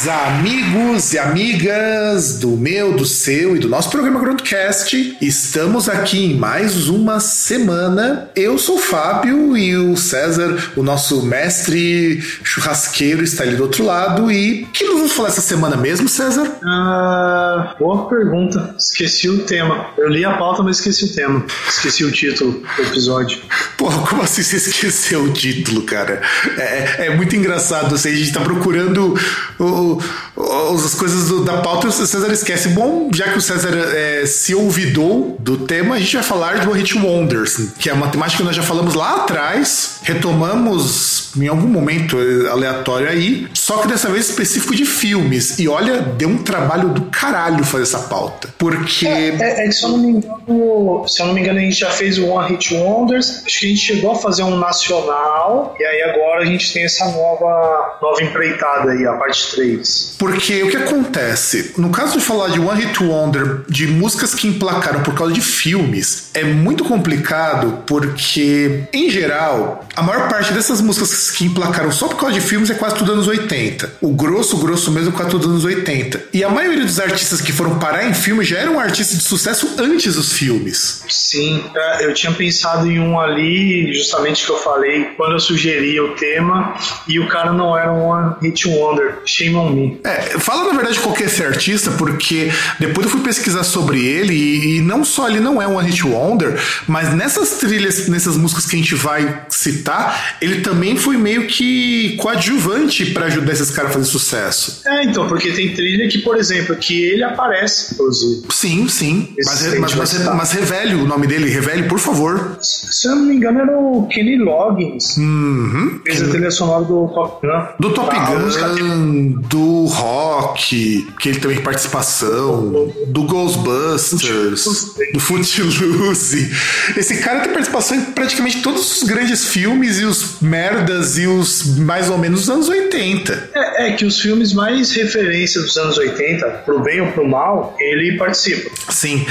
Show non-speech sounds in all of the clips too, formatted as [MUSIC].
Saudações, amigos e amigas do meu, do seu e do nosso programa Groundcast. Estamos aqui em mais uma semana. Eu sou o Fábio e o César, o nosso mestre churrasqueiro, está ali do outro lado. E o que nós vamos falar essa semana mesmo, César? Ah, boa pergunta. Esqueci o tema. Eu li a pauta, mas esqueci o tema. Esqueci o título do episódio. Porra, como assim você esqueceu o título, cara? É, é muito engraçado. Assim, a gente tá procurando o, o, as coisas do, da pauta e o César esquece. Bom, já que o César é, se ouvidou do tema, a gente vai falar do Hit Wonders, que é uma temática que nós já falamos lá atrás, retomamos em algum momento aleatório aí, só que dessa vez específico de filmes. E olha, deu um trabalho do caralho fazer essa pauta. Porque. É, é, é se eu não me engano, se eu não me engano, a gente já fez o One Hit Wonders. Acho que a gente chegou a fazer um nacional. E aí agora a gente tem essa nova, nova empreitada aí, a parte 3. Porque o que acontece? No caso de falar de One Hit Wonder, de músicas que emplacaram por causa de filmes, é muito complicado porque, em geral, a maior parte dessas músicas que emplacaram só por causa de filmes é quase tudo anos 80. O grosso, o grosso mesmo, é quase tudo anos 80. E a maioria dos artistas que foram parar em filme já eram artistas de sucesso antes dos filmes. Sim, é, eu tinha pensado em um ali, justamente que eu falei, quando eu sugeri o tema, e o cara não era um One Hit Wonder. Shame on me. É, fala na verdade qual que é esse artista, porque depois eu fui pesquisar sobre ele, e, e não só ele não é um One Hit Wonder, mas nessas trilhas, nessas músicas que a gente vai citar, ele também foi meio que coadjuvante para ajudar esses caras a fazer sucesso. É, então, porque tem trilha que, por exemplo, que ele aparece, inclusive. Sim, sim. Mas, mas, mas, mas, revele o nome dele, revele, por favor. Se eu não me engano, era o Kenny Loggins. Uhum. Fez a trilha sonora do Top Gun. Do Top Gun, do Rock, que ele também tem participação, do Ghostbusters, do Footloose. Esse cara tem participação em praticamente todos os grandes filmes e os merdas e os mais ou menos dos anos 80. É, é, que os filmes mais referência dos anos 80, pro bem ou pro mal, ele participa. Sim.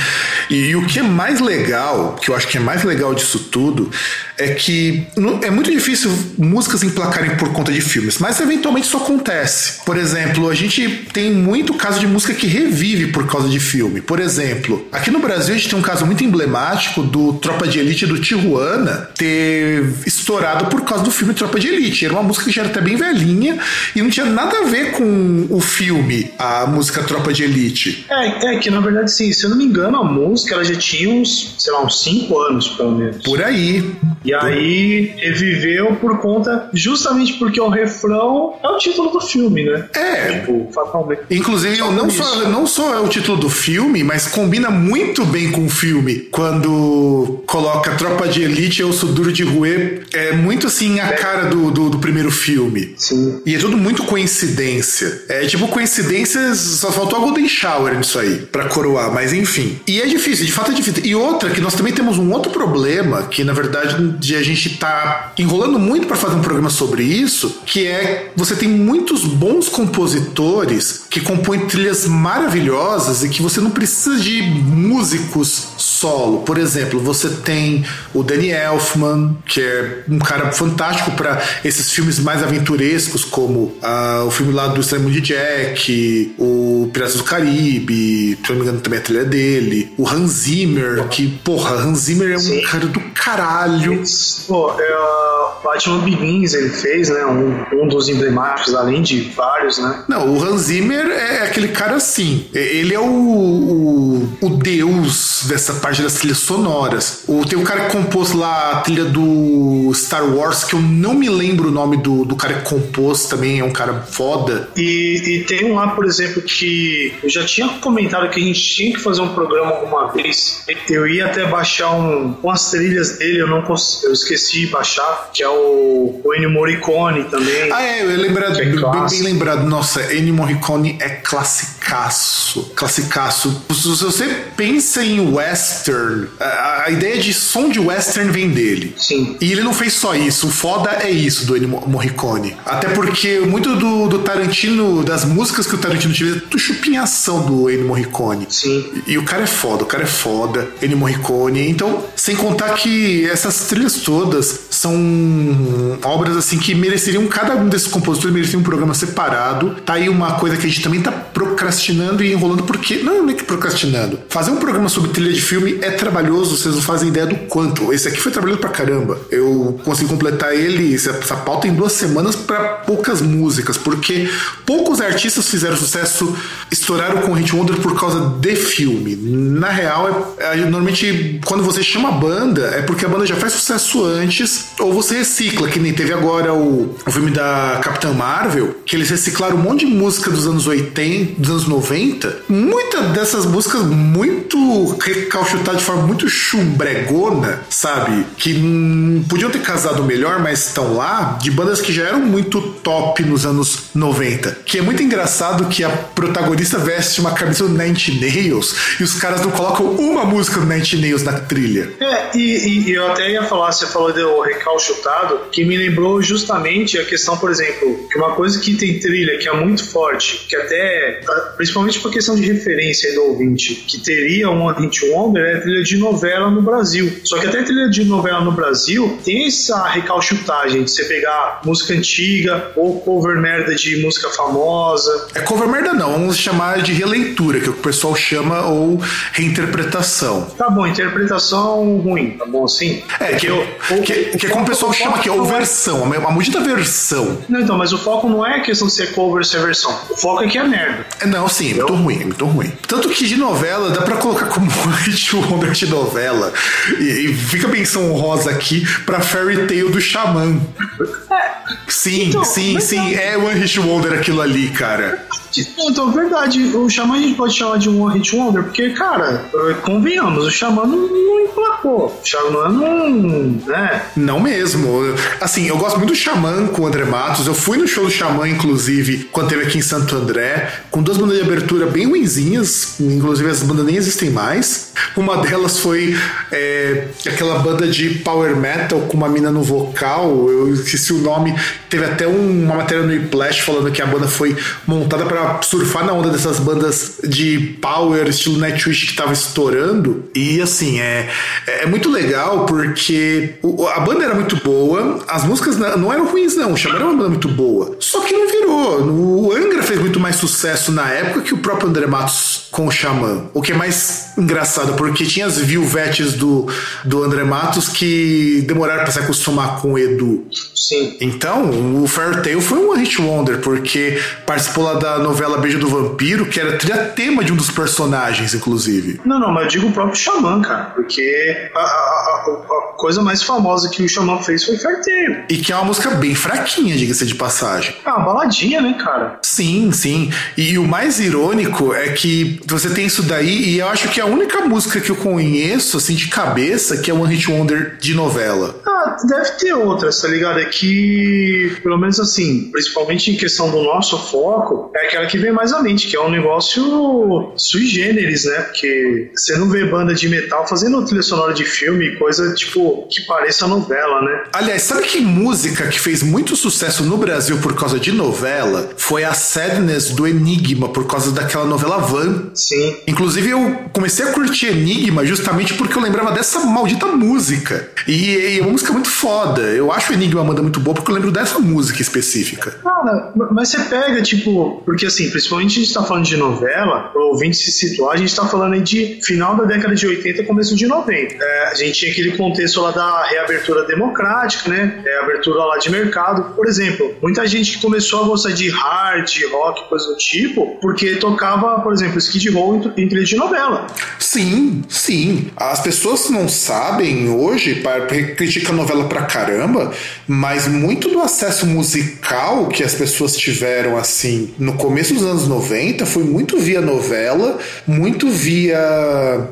E, e o que é mais legal, que eu acho que é mais legal disso tudo, é que é muito difícil músicas emplacarem por conta de filmes, mas eventualmente isso acontece. Por exemplo, a gente tem muito caso de música que revive por causa de filme. Por exemplo, aqui no Brasil a gente tem um caso muito emblemático do Tropa de Elite do Tijuana ter estourado por causa do filme Tropa de Elite. Era uma música que já era até bem velhinha e não tinha nada a ver com o filme, a música Tropa de Elite. É, é que na verdade, sim, se eu não me engano, a música ela já tinha uns, sei lá, uns 5 anos pelo menos. Por aí. E aí reviveu por conta, justamente porque o refrão é o título do filme, né? É. Tipo, fatalmente. Inclusive, Só não só, não só é o título do filme, mas combina muito bem com o filme. Quando coloca Tropa de Elite, Eu Sou Duro de Ruê, é muito assim a cara do, do, do primeiro filme. Sim. E é tudo muito coincidência. É tipo coincidências, só faltou a Golden Shower nisso aí, pra coroar, mas enfim. E é difícil, de fato é difícil. E outra, que nós também temos um outro problema, que na verdade de a gente tá enrolando muito pra fazer um programa sobre isso, que é você tem muitos bons compositores que compõem trilhas maravilhosas e que você não precisa de músicos solo. Por exemplo, você tem o Danny Elfman, que é um cara fantástico para esses filmes mais aventurescos, como ah, o filme lá do Extremo de Jack, o Piratas do Caribe, se não me engano também a trilha dele, o Hans Zimmer, que, porra, Hans Zimmer é um Sim. cara do caralho. Pô, é, Batman Begins ele fez, né? Um, um dos emblemáticos, além de vários, né? Não, o Hans Zimmer é aquele cara assim. Ele é o, o, o deus dessa parte das trilhas sonoras. O, tem o cara que compôs lá a trilha do Star Wars, que eu não me lembro o nome do, do cara que compôs também, é um cara foda. E, e tem um lá, por exemplo, que eu já tinha comentado que a gente tinha que fazer um programa alguma vez. Eu ia até baixar um, umas trilhas dele, eu não consegui, eu esqueci de baixar, que é o, o Ennio Morricone também. Ah, é, eu lembrado, é bem, bem, lembrado. Nossa, Ennio Morricone é classicaço. Classicaço. Se você pensa em western, a, a ideia de som de western vem dele. Sim. E ele não fez só isso. O foda é isso do Ennio Morricone. Até porque muito do, do Tarantino, das músicas que o Tarantino utiliza, é tudo chupinhação do Ennio Morricone. Sim. E, e o cara é foda, o cara é foda. Ennio Morricone. Então, sem contar que essas trilhas todas são obras assim que mereceriam, cada um desses compositores mereceria um programa separado. Tá aí uma coisa que a gente também tá procrastinando e enrolando, porque. Não, não é que procrastinando. Fazer um programa sobre trilha de filme é trabalhoso, vocês não fazem ideia do quanto. Esse aqui foi trabalhoso pra caramba. Eu consegui completar ele, essa pauta, em duas semanas para poucas músicas, porque poucos artistas fizeram sucesso, estouraram com Hit Wonder por causa de filme. Na real, é, é, normalmente quando você chama a banda, é porque a banda já faz sucesso antes, ou você recicla, que nem teve agora o, o filme da Capitã Marvel, que eles reciclaram um monte de música dos anos 80, dos anos 90. Muitas dessas músicas muito recalchutadas de forma muito chumbregona, sabe? Que hum, podiam ter casado melhor, mas estão lá, de bandas que já eram muito top nos anos 90. Que é muito engraçado que a protagonista veste uma camisa do Nine Nails e os caras não colocam uma música do Nine Nails na trilha. É, e, e, eu até ia falar, você falou do recalchutado, que me lembrou justamente a questão, por exemplo, que uma coisa que tem trilha que é muito forte, que até, principalmente por questão de referência do ouvinte, que teria um Hit Wonder é a trilha de novela no Brasil. Só que até a trilha de novela no Brasil tem essa recalchutagem de você pegar música antiga ou cover merda de música famosa. É cover merda não, vamos chamar de releitura, que é o que o pessoal chama, ou reinterpretação. Tá bom, interpretação ruim, tá bom assim? É, que, eu, que, que é como o pessoal chama que é versão, a maldita versão. Não, então, mas o foco não é questão de ser cover ou ser versão. O foco é que é merda. É, não, sim, é muito ruim, é muito ruim. Tanto que de novela dá pra colocar como [LAUGHS] hit wonder de novela. E, e fica menção honrosa aqui pra Fairy Tail do Xamã. É. Sim, então, sim, sim, é One Hit Wonder aquilo ali, cara. Então, verdade, o Xamã a gente pode chamar de um One Hit Wonder, porque, cara, convenhamos, o Xamã não, não emplacou. O Xamã não. né? Não mesmo. Assim, eu gosto muito do Xamã com o André Matos. Eu fui no show do Xamã, inclusive, quando teve aqui em Santo André, com duas bandas de abertura bem ruinzinhas, inclusive as bandas nem existem mais. Uma delas foi é, aquela banda de power metal com uma mina no vocal, eu esqueci o nome. Teve até um, uma matéria no Iplash falando que a banda foi montada para surfar na onda dessas bandas de power, estilo Nightwish que tava estourando. E assim, é, é muito legal porque a banda era muito boa, as músicas não eram ruins, não. O Xamã era uma banda muito boa. Só que não virou. O Angra fez muito mais sucesso na época que o próprio André Matos com o Xamã. O que é mais engraçado, porque tinha as Vilvetes do, do André Matos que demoraram para se acostumar com o Edu. Sim. Então, o Fairtail foi um hit wonder, porque participou lá da novela Beijo do Vampiro, que era tema de um dos personagens, inclusive. Não, não, mas eu digo o próprio Xamã, cara, porque a, a, a, a coisa mais famosa que o Xamã fez foi Fairtail. E que é uma música bem fraquinha, diga-se de passagem. É uma baladinha, né, cara? Sim, sim. E, e o mais irônico é que você tem isso daí, e eu acho que é a única música que eu conheço, assim, de cabeça, que é One Hit Wonder de novela. Ah, deve ter outras, tá ligado? É que, pelo menos assim, principalmente em questão do nosso foco, é aquela que vem mais à mente, que é um negócio sui generis, né? Porque você não vê banda de metal fazendo trilha sonora de filme, coisa tipo que pareça novela, né? Aliás, sabe que música que fez muito sucesso no Brasil por causa de novela foi a Sad Sadness do Enigma por causa daquela novela Van. Sim. Inclusive, eu comecei a curtir Enigma justamente porque eu lembrava dessa maldita música. E, e é uma música muito foda. Eu acho o Enigma uma banda muito boa porque eu lembro dessa música específica. Cara, mas você pega, tipo, porque assim, principalmente a gente tá falando de novela, o ouvinte se situar, a gente tá falando aí de final da década de 80, começo de 90. É, a gente tinha aquele contexto lá da reabertura democrática, né? É, abertura lá de mercado. Por exemplo, muita gente que começou a gostar de hard, rock, coisa do tipo, porque tocava, por exemplo, skid row em, trilha de novela. Sim, sim. As pessoas não sabem hoje, critica a novela pra caramba, mas muito do acesso musical que as pessoas tiveram assim no começo dos anos 90 foi muito via novela, muito via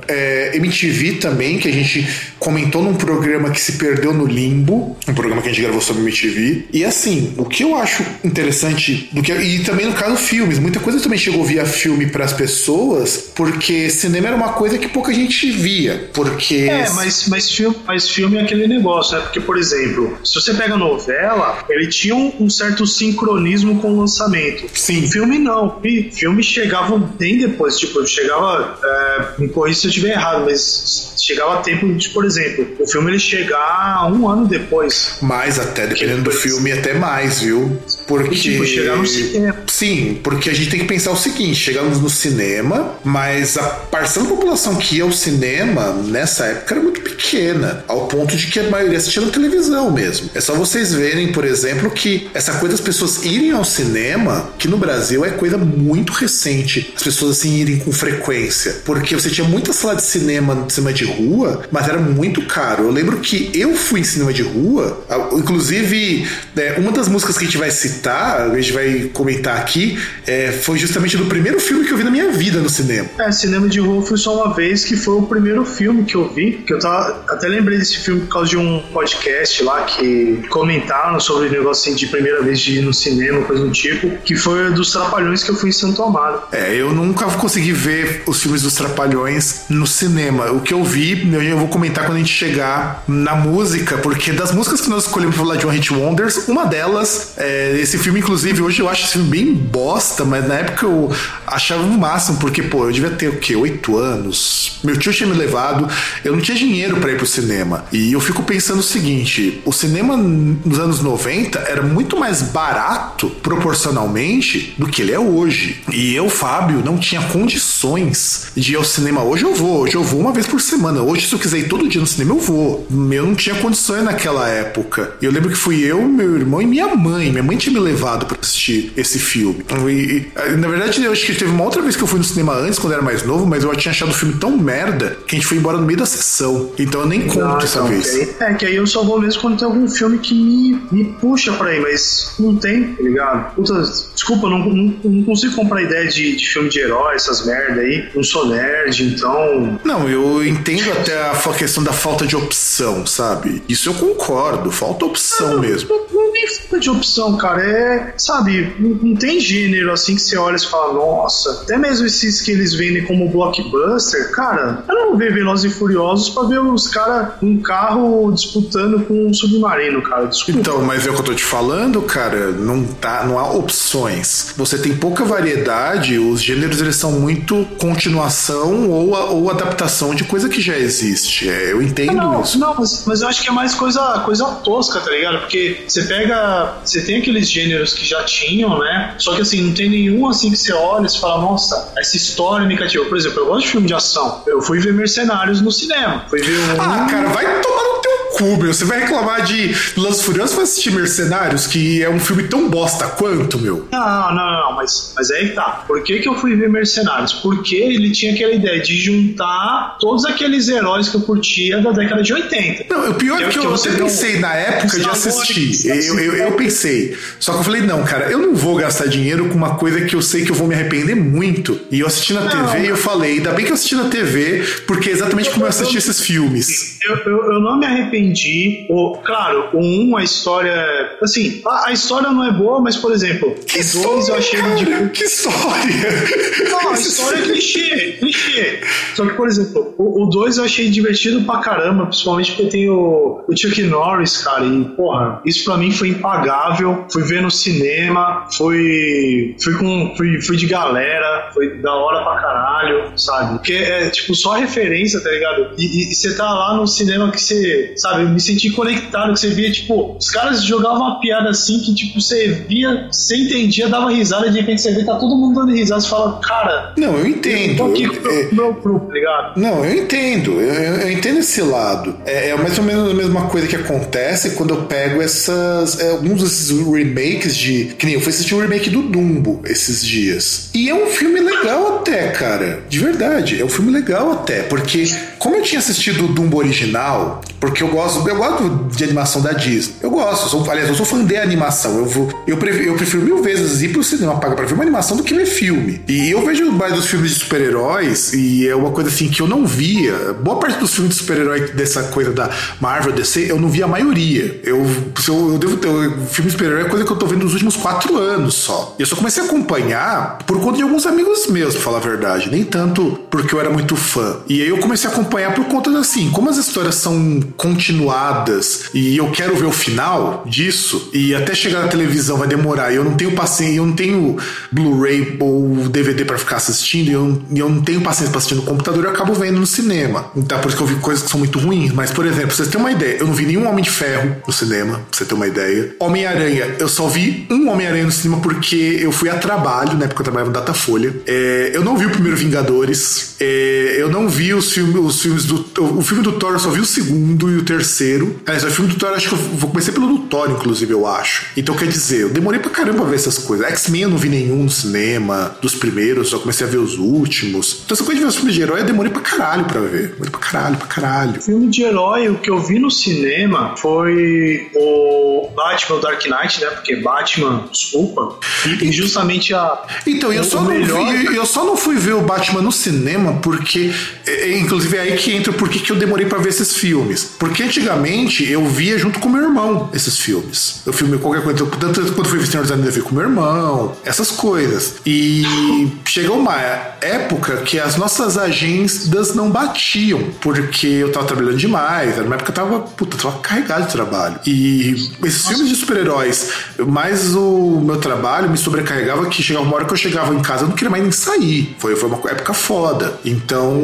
é, MTV também, que a gente comentou num programa que se perdeu no limbo, um programa que a gente gravou sobre MTV. E assim, o que eu acho interessante do que e também no caso filmes, muita coisa também chegou via filme para as pessoas, porque cinema era uma coisa que pouca gente via, porque É, mas mas filme, mas filme é aquele negócio, né? Porque por exemplo, se você pega novela, ele tinha um, um certo sincronismo com o lançamento. Sim. Filme não. Filme chegavam bem depois, tipo, chegava, é, me corrija se eu estiver errado, mas chegava a tempo de, por exemplo, o filme ele chegar um ano depois. Mais até, dependendo do filme, até mais, viu? Porque. Tipo, chegar no cinema. Sim, porque a gente tem que pensar o seguinte: chegamos no cinema, mas a parcela da população que ia ao cinema nessa época era muito pequena, ao ponto de que a maioria assistia na televisão mesmo. É só vocês verem, por exemplo, que essa coisa das pessoas irem ao cinema, que no Brasil é coisa muito recente, as pessoas assim irem com frequência, porque você tinha muita sala de cinema, cinema de rua, mas era muito caro. Eu lembro que eu fui em cinema de rua, inclusive é, uma das músicas que a gente vai citar, a gente vai comentar aqui, é, foi justamente do primeiro filme que eu vi na minha vida no cinema. É, cinema de rua foi só uma vez que foi o primeiro filme que eu vi, que eu tava, até lembrei desse filme por causa de um podcast lá que comentaram sobre o negócio assim, de primeira vez de ir no cinema, coisa do tipo, que foi dos Trapalhões que eu fui em Santo Amaro. É, eu nunca consegui ver os filmes dos Trapalhões no cinema. O que eu vi, eu vou comentar quando a gente chegar na música, porque das músicas que nós escolhemos pra falar de One Hit Wonders, uma delas, é, esse filme, inclusive, hoje eu acho esse filme bem bosta, mas na época eu achava o máximo, porque, pô, eu devia ter o quê? Oito anos. Meu tio tinha me levado, eu não tinha dinheiro para ir pro cinema. E eu fico pensando o seguinte: o cinema nos anos 90 era muito mais barato proporcionalmente do que ele é hoje. E eu, Fábio, não tinha condições de ir ao cinema. Hoje eu vou, hoje eu vou uma vez por semana. Hoje, se eu quiser ir todo dia no cinema, eu vou. Eu não tinha condições naquela época. Eu lembro que fui eu, meu irmão e minha mãe. Minha mãe tinha me levado para assistir esse filme. E, e, na verdade, eu acho que teve uma outra vez que eu fui no cinema antes, quando eu era mais novo, mas eu tinha achado o filme tão merda que a gente foi embora no meio da sessão. Então eu nem conto essa então, vez. é, que aí eu só vou mesmo quando tem algum filme que me, me puxa pra ir, mas não tem, tá ligado? Puta, desculpa, eu não, não, não consigo comprar ideia de, de filme de herói, essas merda aí. Não sou nerd, então. Não, eu entendo até a questão da falta de opção, sabe? Isso eu concordo, falta opção mesmo. Não, não tem falta de opção, cara. É, sabe, não, não tem gênero assim que você olha e fala, nossa, até mesmo esses que eles vendem como blockbuster, cara, eu não ver Velozes e Furiosos pra ver os caras um carro disputando com um submarino, cara. Desculpa. Então, mas é o que eu tô te falando, cara, não tá, não há opções. Você tem pouca variedade, os gêneros eles são muito continuação ou, ou adaptação de coisa que já existe. É, eu entendo Não, isso. não mas, mas eu acho que é mais coisa, coisa tosca, tá ligado? Porque você pega. Você tem aqueles gêneros que já tinham, né? Só que assim, não tem nenhum assim que você olha e fala, nossa, essa história me cativou. Por exemplo, eu gosto de filme de ação. Eu fui ver Mercenários no cinema. Fui ver um. Ah, cara, vai tomar no cu, meu. Você vai reclamar de Los Furiosos vai assistir Mercenários, que é um filme tão bosta quanto, meu. Não, não, não, mas, mas aí tá. Por que, que eu fui ver Mercenários? Porque ele tinha aquela ideia de juntar todos aqueles heróis que eu curtia da década de 80. Não, o pior é Eu- que eu você até não- pensei na época de assistir. Eu, eu, eu pensei. Só que eu falei, não, cara, eu não vou gastar dinheiro com uma coisa que eu sei que eu vou me arrepender muito. E eu assisti na Não, TV e eu falei, ainda bem que eu assisti na TV, porque é exatamente como eu assisti esses filmes. Eu, eu, eu não me arrependi entendi. O, claro, o 1, um, a história. Assim, a, a, história não é boa, mas, por exemplo, que o 2 eu achei cara, de. Que história! Não, a [LAUGHS] história é clichê, clichê. Só que, por exemplo, o 2 eu achei divertido pra caramba, principalmente porque tem o, o Chuck Norris, cara. E, porra, isso pra mim foi impagável. Fui ver no cinema, fui. Fui com. Fui, fui de galera, foi da hora pra caralho, sabe? Porque é tipo só referência, tá ligado? E, você tá lá no cinema que você, sabe, eu me senti conectado, que você via, tipo, os caras jogavam uma piada assim que, tipo, você via, você entendia, dava risada, de repente você vê, tá todo mundo dando risada, você fala, cara. Não, eu entendo. Eu tô aqui com o meu grupo, tá ligado? Não, eu entendo, eu, eu, entendo esse lado. É, é, mais ou menos a mesma coisa que acontece quando eu pego essas. É, alguns desses remakes de. Que nem eu fui assistir o um remake do Dumbo esses dias. E é um filme legal até, cara. De verdade. É um filme legal até. Porque, como eu tinha assistido o Dumbo original, porque eu gosto, eu gosto de animação da Disney. Eu gosto, sou, aliás, eu sou fã de animação. Eu, vou, eu, prefiro, eu prefiro mil vezes ir pro cinema pagar pra ver uma animação do que ver filme. E eu vejo mais dos filmes de super-heróis, e é uma coisa assim que eu não via. Boa parte dos filmes de super-herói dessa coisa da Marvel, DC, eu não via a maioria. Eu, eu, eu devo ter. Filme de super-herói é coisa que eu tô vendo nos últimos quatro anos só. Eu só comecei a acompanhar por conta de alguns amigos meus, pra falar a verdade. Nem tanto porque eu era muito fã. E aí eu comecei a acompanhar por conta assim, como as histórias são continuadas e eu quero ver o final disso e até chegar na televisão vai demorar. E eu não tenho paciência, eu não tenho Blu-ray ou DVD para ficar assistindo, e eu, eu não tenho paciência para assistir no computador, eu acabo vendo no cinema. Então por isso que eu vi coisas que são muito ruins. Mas, por exemplo, vocês terem uma ideia, eu não vi nenhum Homem de Ferro no cinema, pra você ter uma ideia. Homem-Aranha, eu só vi um Homem-Aranha no cinema porque eu fui a trabalho, né? Porque eu trabalhava no Datafolha. É, eu não vi o primeiro Vingadores. É, eu não vi os filmes, os filmes do. O filme do Thor, eu só vi o segundo e o terceiro. Aliás, o filme do Thor, acho que eu vou começar pelo do Thor, inclusive, eu acho. Então, quer dizer, eu demorei pra caramba ver essas coisas. X-Men eu não vi nenhum no cinema, dos primeiros, só comecei a ver os últimos. Então, essa coisa de ver os filmes de herói, eu demorei pra caralho pra ver. Demorei pra caralho, pra caralho. Filme de herói, o que eu vi no cinema foi o Batman Dark Knight, né? Porque Batman, desculpa, e justamente a. Então, eu só, não vi, eu só não fui ver o Batman no cinema porque, é, é, inclusive, é aí que entra porque que eu demorei para ver esses filmes. Porque antigamente eu via junto com meu irmão esses filmes. Eu filme qualquer coisa, tanto quando fui ver Senhor dos Anéis, eu vi com meu irmão, essas coisas. E chegou uma época que as nossas agendas não batiam, porque eu tava trabalhando demais, era uma época que eu tava, puta, tava carregado de trabalho. E esses Nossa. filmes de super-heróis, mais o meu trabalho me sobrecarregava que chegava uma hora que eu chegava em casa, eu não queria mais nem sair. Foi, foi uma época foda. Então,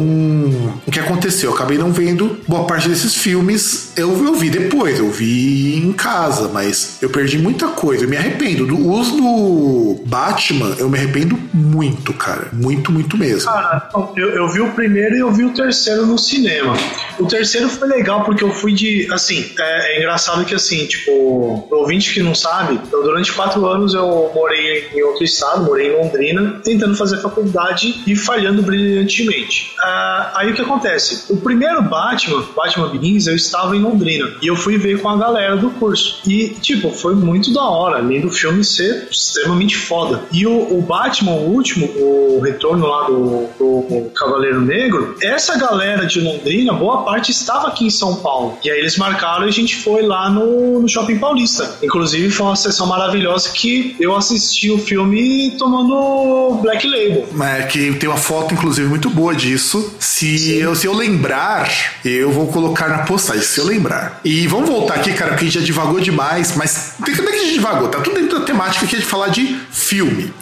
o que aconteceu? Eu acabei não vendo boa parte desses filmes. Eu, eu vi depois, eu vi em casa, mas eu perdi muita coisa. Eu me arrependo. Do uso do Batman, eu me arrependo muito, cara. Muito, muito mesmo. Cara, eu, eu vi o primeiro e eu vi o terceiro no cinema. O terceiro foi legal porque eu fui de. Assim, é, é engraçado que, assim, tipo, ouvinte que não sabe, eu, durante quatro anos eu morei em outro estado, morei em Londrina, tentando fazer faculdade e falhando brilhantemente. Uh, aí o que acontece? O primeiro Batman, Batman Begins, eu estava em Londrina e eu fui ver com a galera do curso. E, tipo, foi muito da hora, além do filme ser extremamente foda. E o, o Batman, o último, o retorno lá do, do, do Cavaleiro Negro, essa galera de Londrina, boa parte estava aqui em São Paulo. E aí eles marcaram e a gente foi lá no, no Shopping Paulista. Inclusive, foi uma sessão maravilhosa que eu assisti o filme tomando Black Label. É, que tem uma foto, inclusive, muito boa disso. Se eu, se eu lembrar, eu vou colocar na postagem, se eu lembrar. E vamos voltar aqui, cara, porque a gente já divagou demais, mas é que a gente divagou? Tá tudo dentro da temática aqui de falar de filme.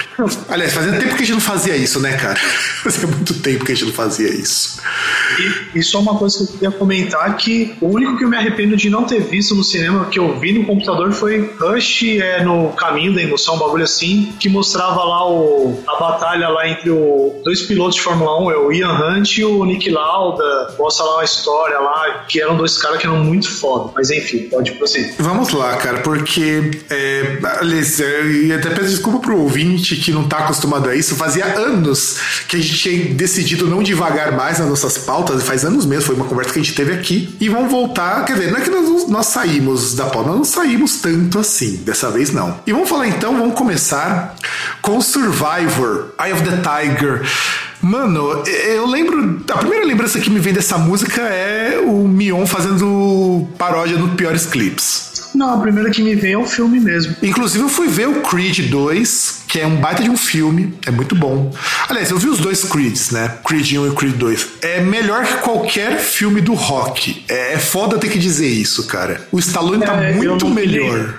Aliás, fazia tempo que a gente não fazia isso, né, cara? [LAUGHS] Fazia muito tempo que a gente não fazia isso. E, e só uma coisa que eu queria comentar que o único que eu me arrependo de não ter visto no cinema, que eu vi no computador, foi Rush é, no Caminho da Emoção, um bagulho assim, que mostrava lá o, a batalha lá entre o, dois pilotos de Fórmula 1, é o Ian Hunt e o Nick Lauda. Mostra lá uma história lá, que eram dois caras que eram muito foda. Mas enfim, pode prosseguir. Vamos lá, cara, porque, é, aliás, e até peço desculpa pro ouvinte que não tá acostumado a isso, fazia anos que a gente tinha decidido não devagar mais nas nossas pautas, faz anos mesmo, foi uma conversa que a gente teve aqui, e vamos voltar, quer dizer, não é que nós, nós saímos da pauta, nós não saímos tanto assim, dessa vez não. E vamos falar então, vamos começar com Survivor, Eye of the Tiger. Mano, eu lembro. A primeira lembrança que me vem dessa música é o Mion fazendo paródia no Piores Clips. Não, a primeira que me vem é o filme mesmo. Inclusive, eu fui ver o Creed 2, que é um baita de um filme, é muito bom. Aliás, eu vi os dois Creeds, né? Creed 1 e Creed 2. É melhor que qualquer filme do rock. É, é foda ter que dizer isso, cara. O Stallone tá É, eu muito melhor.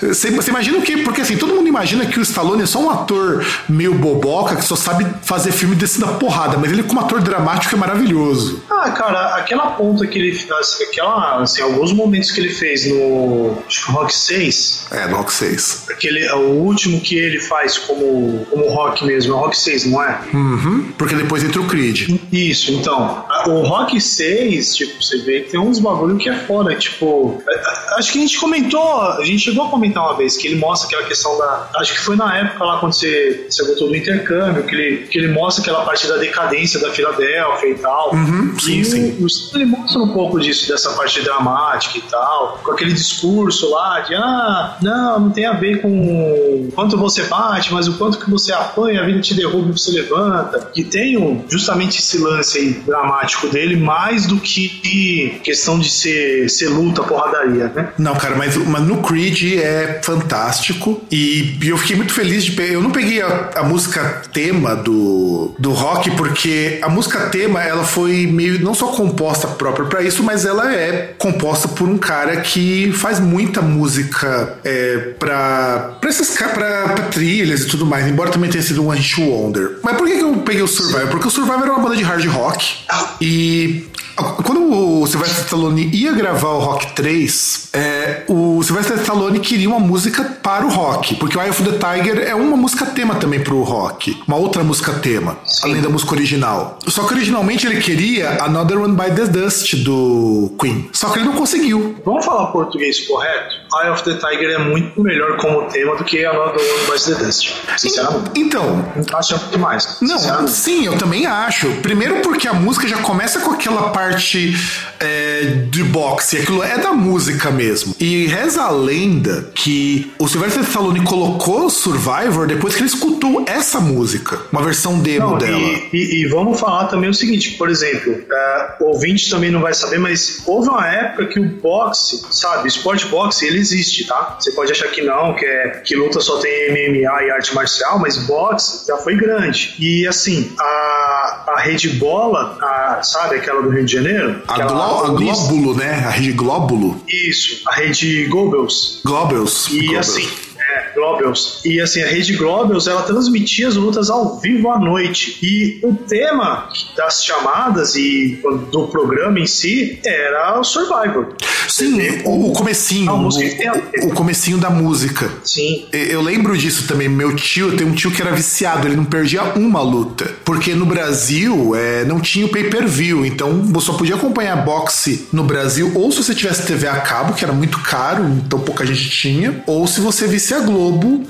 Você, você imagina o quê? Porque assim, todo mundo imagina que o Stallone é só um ator meio boboca que só sabe fazer filme desse da porrada, mas ele como ator dramático é maravilhoso. Ah, cara, aquela ponta que ele fez, aquela, assim, alguns momentos que ele fez no acho que Rock 6, É, no Rock 6. aquele, o último que ele faz como, como rock mesmo, é o Rock 6, não é? Uhum, porque depois entra o Creed. Isso, então, o Rock 6, tipo, você vê que tem uns bagulho que é foda, tipo, a- a- acho que a gente comentou, a gente chegou a comentar uma vez que ele mostra aquela questão da, acho que foi na época lá quando você, você voltou do intercâmbio, que ele, que ele mostra aquela parte da decadência da Filadélfia e tal. Uhum, sim, e sim. O, o Stallone mostra um pouco disso, dessa parte dramática e tal, com aquele discurso lá de, ah, não, não tem a ver com quanto você bate, mas o quanto que você apanha, a vida te derruba e você levanta. Que tem justamente esse lance aí dramático dele, mais do que questão de ser, ser luta, porradaria, né? Não, cara, mas, mas no Creed é fantástico e, e eu fiquei muito feliz de. Eu não peguei a, a música tema do, do rock porque a música tema ela foi meio não só composta própria pra isso, mas ela é composta por um cara que faz muita música é, pra, esses, pra, pra trilhas e tudo mais, embora também tenha sido um One Hit Wonder. Mas por que, que eu peguei o Survivor? Porque o Survivor era uma banda de hard rock e quando o Sylvester Stallone ia gravar o Rock 3, é, o Sylvester Stallone queria uma música para o rock, porque o Eye of the Tiger é uma música tema também para o rock, uma outra música tema, além da música original. Só que originalmente ele queria Another One by the Dust do Queen, só que ele não conseguiu. Vamos falar português correto? Eye of the Tiger é muito melhor como tema do que Another One Bites the Dust. Sinceramente. Então, Encaixa muito mais. Não, sim, eu também acho. Primeiro porque a música já começa com aquela parte é, de boxe, aquilo é da música mesmo. E reza a lenda que o Sylvester Stallone colocou Survivor depois que ele escutou essa música, uma versão demo Não, dela. e, e- e vamos falar também o seguinte, por exemplo, é, o ouvinte também não vai saber, mas houve uma época que o boxe, sabe, o esporte boxe, ele existe, tá? Você pode achar que não, que, é, que luta só tem MMA e arte marcial, mas boxe já foi grande. E assim, a, a Rede Bola, a- sabe aquela do Rio de Janeiro? A, Glo a? Glóbulo, né? A rede Glóbulo. Isso, a Rede Goebbels. Globels. E Globels. assim, é, Globels. E assim, a rede Globels, ela transmitia as lutas ao vivo à noite. E o tema das chamadas e do programa em si era o Survivor. Sim, o, o comecinho. Tem o, o comecinho da música. Sim. Eu lembro disso também. Meu tio, tenho um tio que era viciado, ele não perdia uma luta. Porque no Brasil é, não tinha o pay-per-view, então você só podia acompanhar boxe no Brasil, ou se você tivesse TV a cabo, que era muito caro, então pouca gente tinha, ou se você visse a Globo,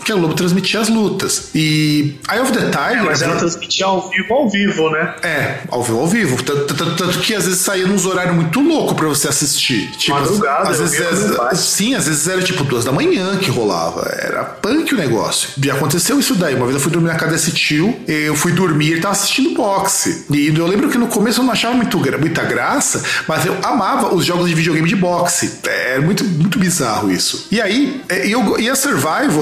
que a Globo transmitia as lutas. E Eye of the Tiger. Mas ela transmitia ao vivo, ao vivo, né? É, ao vivo, ao vivo. Tanto, tanto- tanto que às vezes saía nos horários muito loucos pra você assistir. Tipo, Madrugada, às vezes, sim, às vezes era tipo duas da manhã que rolava. Era punk o negócio. E aconteceu isso daí. Uma vez eu fui dormir na casa desse tio, eu fui dormir e ele tava assistindo boxe. E eu lembro que no começo eu não achava muito, muita graça, mas eu amava os jogos de videogame de boxe. É muito, muito bizarro isso. E aí, é, e eu, e a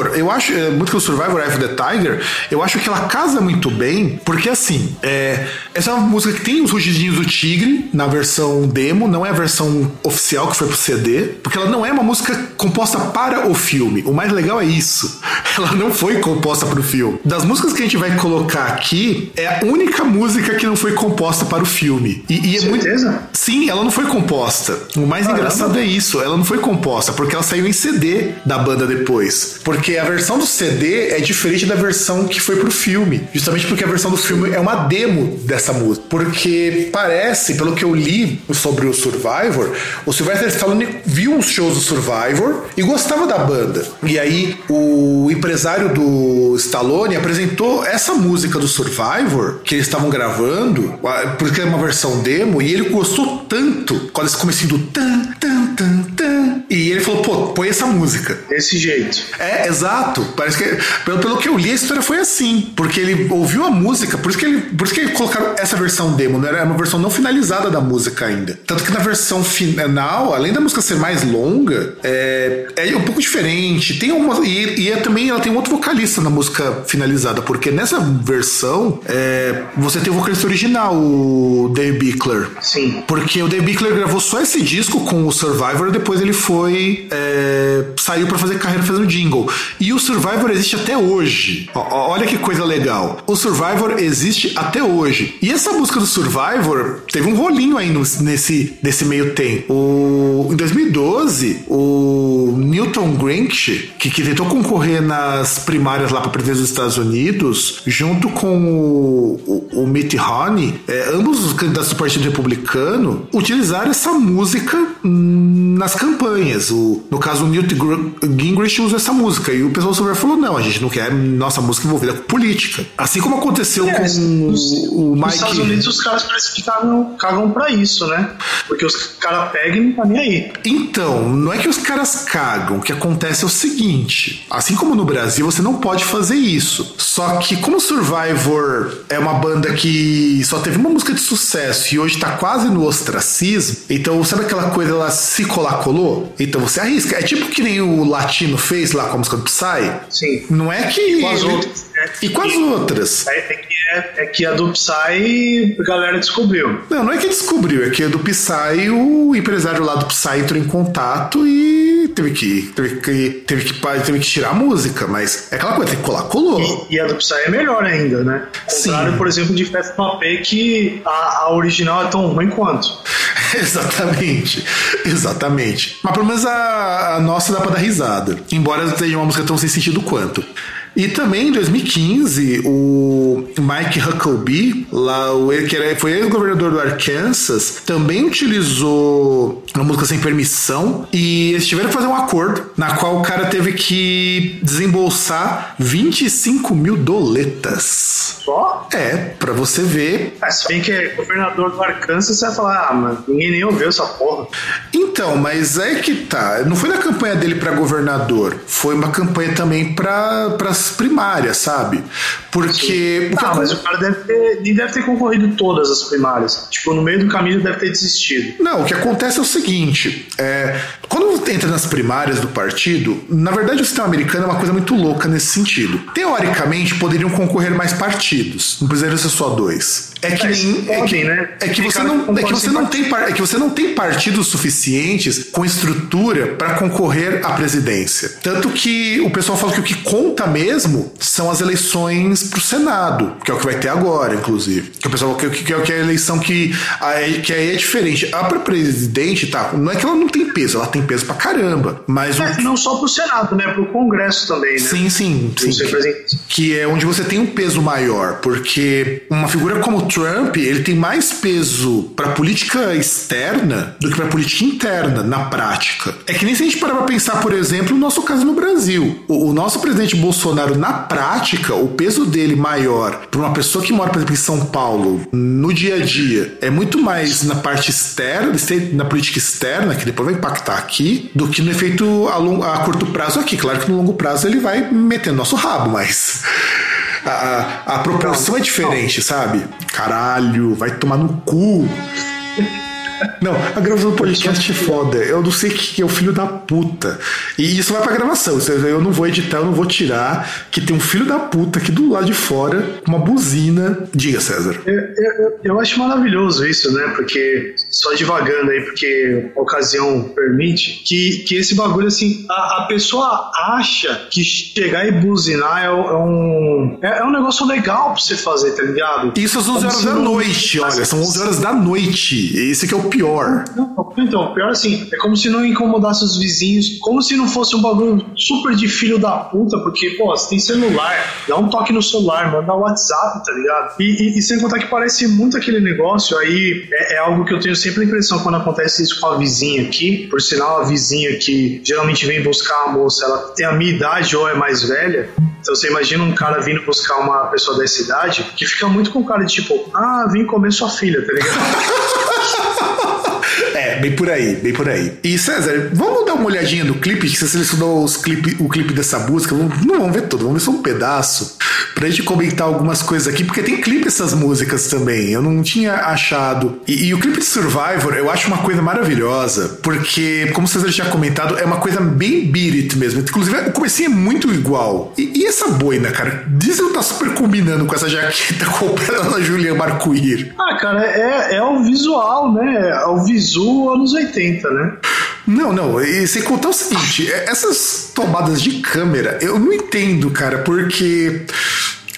Survivor, eu acho, é, muito que o Survivor Eye of the Tiger, eu acho que ela casa muito bem, porque assim, é, essa é uma música que tem os rugidinhos do tigre na versão demo, não é a versão oficial que foi pro CD, porque ela não é uma música composta para o filme. O mais legal é isso. [LAUGHS] Ela não foi composta para o filme. Das músicas que a gente vai colocar aqui, é a única música que não foi composta para o filme. E, e é muito. Sim, ela não foi composta. O mais Caramba. engraçado é isso. Ela não foi composta, porque ela saiu em CD da banda depois. Porque a versão do CD é diferente da versão que foi pro filme. Justamente porque a versão do filme é uma demo dessa música. Porque parece, pelo que eu li sobre o Survivor, o Sylvester Stallone viu os shows do Survivor e gostava da banda. E aí o empresário do Stallone apresentou essa música do Survivor que eles estavam gravando, porque é uma versão demo, e ele gostou tanto com esse comecinho do tan tan tan tan E ele falou, pô, põe essa música. Desse jeito. É, exato. Parece que, pelo, pelo que eu li, a história foi assim. Porque ele ouviu a música, por isso que ele, por isso que colocaram essa versão demo, não era uma versão não finalizada da música ainda. Tanto que na versão final, além da música ser mais longa, é, é um pouco diferente. Tem algumas. E, e é, também ela tem um outro vocalista na música finalizada, porque nessa versão é, você tem o vocalista original, o Dave Bickler. Sim. Porque o Dave Bickler gravou só esse disco com o Survivor e depois ele foi. É, saiu para fazer carreira fazendo jingle. E o Survivor existe até hoje. Ó, olha que coisa legal. O Survivor existe até hoje. E essa música do Survivor teve um rolinho aí no, nesse, nesse meio tempo. O, em 2012, o Newton Grinch, que, que tentou concorrer nas primárias lá para presidente dos Estados Unidos, junto com o, o, o Mitt Romney, é, ambos os candidatos do Partido Republicano, utilizaram essa música nas campanhas. O, no caso, o Newt Gingrich usa essa música. E o pessoal do Survivor falou: não, a gente não quer nossa música envolvida com política. Assim como aconteceu é, com nos, o Mike. Nos Estados Unidos, os caras parecem que cagam, cagam pra isso, né? Porque os caras pegam e não tá nem aí. Então, não é que os caras cagam. O que acontece é o seguinte: assim como no Brasil, você não pode fazer isso. Só que, como Survivor é uma banda que só teve uma música de sucesso e hoje tá quase no ostracismo, então sabe aquela coisa, ela se colar colou? Então você arrisca. É tipo que nem o Latino fez lá com a música do Psy. Sim. Não é que. E com as outras. É, e com as outras. É, é, que, é, é que a do Psy a galera descobriu. Não, não é que descobriu, é que a do Psy, o empresário lá do Psy entrou em contato e teve que, teve que, teve que, teve que tirar a música, mas é aquela coisa, tem que colar, colou. E, e a do Psy é melhor ainda, né? Ao contrário, por exemplo, de Festa Papé, que a, a original é tão ruim quanto. [LAUGHS] exatamente, exatamente. Mas pelo menos a, a nossa dá pra dar risada. Embora seja uma música tão sem sentido quanto. E também em 2015, o Mike Huckabee, lá, o, que era, foi ex-governador do Arkansas, também utilizou uma música sem permissão e eles tiveram que fazer um acordo na qual o cara teve que desembolsar 25 mil doletas. Só? É, pra você ver. Ah, se bem que é governador do Arkansas, você vai falar, ah, mas ninguém nem ouviu essa porra. Então, mas é que tá. Não foi na campanha dele para governador, foi uma campanha também para as primárias, sabe? Porque. Ah, mas o cara deve ter, nem deve ter concorrido todas as primárias. Tipo, no meio do caminho deve ter desistido. Não, o que acontece é o seguinte: é, quando entra nas primárias do partido, na verdade o sistema americano é uma coisa muito louca nesse sentido. Teoricamente, poderiam concorrer mais partidos, não precisaria ser só dois. É que, nem, é, que, né? é que você não, é que você não tem é que você não tem partidos suficientes com estrutura para concorrer à presidência. Tanto que o pessoal fala que o que conta mesmo são as eleições para o Senado, que é o que vai ter agora, inclusive. Que o pessoal que, que, que é a eleição que que aí é diferente. A para presidente, tá? Não é que ela não tem peso, ela tem peso pra caramba. Mas é, o... não só pro Senado, né? Pro Congresso também, né? Sim, sim, sim. Que, que é onde você tem um peso maior, porque uma figura como Trump, ele tem mais peso para política externa do que para política interna, na prática. É que nem se a gente parar pra pensar, por exemplo, no nosso caso no Brasil. O, o nosso presidente Bolsonaro, na prática, o peso dele maior para uma pessoa que mora, por exemplo, em São Paulo, no dia a dia, é muito mais na parte externa, na política externa, que depois vai impactar aqui, do que no efeito a, long, a curto prazo aqui. Claro que no longo prazo ele vai meter no nosso rabo, mas. A, a, a proporção é diferente, sabe? Caralho, vai tomar no cu. [LAUGHS] Não, a gravação do podcast é foda. Eu não sei que é o filho da puta. E isso vai pra gravação. Eu não vou editar, eu não vou tirar. Que tem um filho da puta aqui do lado de fora, uma buzina. Diga, César. Eu, eu, eu acho maravilhoso isso, né? Porque, só devagando aí, porque a ocasião permite, que, que esse bagulho, assim, a, a pessoa acha que chegar e buzinar é, é um. É, é, um negócio legal pra você fazer, tá ligado? Isso às 11 horas da noite, olha. São 11 horas da noite. Esse que é o pior. Então, pior assim, é como se não incomodasse os vizinhos, como se não fosse um bagulho super de filho da puta, porque, pô, você tem celular, dá um toque no celular, manda WhatsApp, tá ligado? E, e, e, sem contar que parece muito aquele negócio, aí é, é, algo que eu tenho sempre a impressão quando acontece isso com a vizinha aqui, por sinal, a vizinha que geralmente vem buscar a moça, ela tem a minha idade ou é mais velha, então você imagina um cara vindo buscar uma pessoa dessa idade que fica muito com cara de tipo, ah, vim comer sua filha, tá ligado? [LAUGHS] Bem por aí, bem por aí. E César, vamos dar uma olhadinha no clipe, que você selecionou os clipe, o clipe dessa música. Não vamos ver tudo, vamos ver só um pedaço. Pra gente comentar algumas coisas aqui, porque tem clipe essas músicas também. Eu não tinha achado. E, e o clipe de Survivor eu acho uma coisa maravilhosa, porque, como César já comentado, é uma coisa bem beat it mesmo. Inclusive, o comecinho é muito igual. E, e essa boina, cara? Diesel tá super combinando com essa jaqueta [LAUGHS] comprada na Julia Marcuir. Ah, cara, é, é o visual, né? É o visu anos 80, né? Não, não, e sem contar o seguinte, é, essas tomadas de câmera, eu não entendo, cara, porque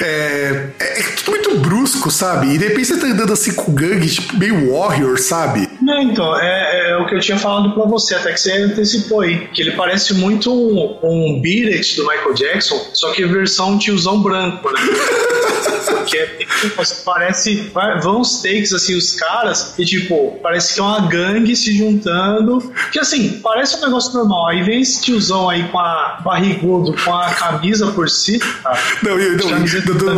é, é, é, tudo muito brusco, sabe? E de repente você tá andando assim com gangue, tipo, meio warrior, sabe? Não, então, é, é, o que eu tinha falado pra você, até que você antecipou aí. Que ele parece muito um, um Beat It do Michael Jackson, só que versão tiozão branco, né? [LAUGHS] Porque é, parece. Vão os takes assim, os caras, e tipo, parece que é uma gangue se juntando. Que assim, parece um negócio normal. Aí vem esse tiozão aí com a barrigudo, com a camisa por si. Tá? Não, eu, não, não,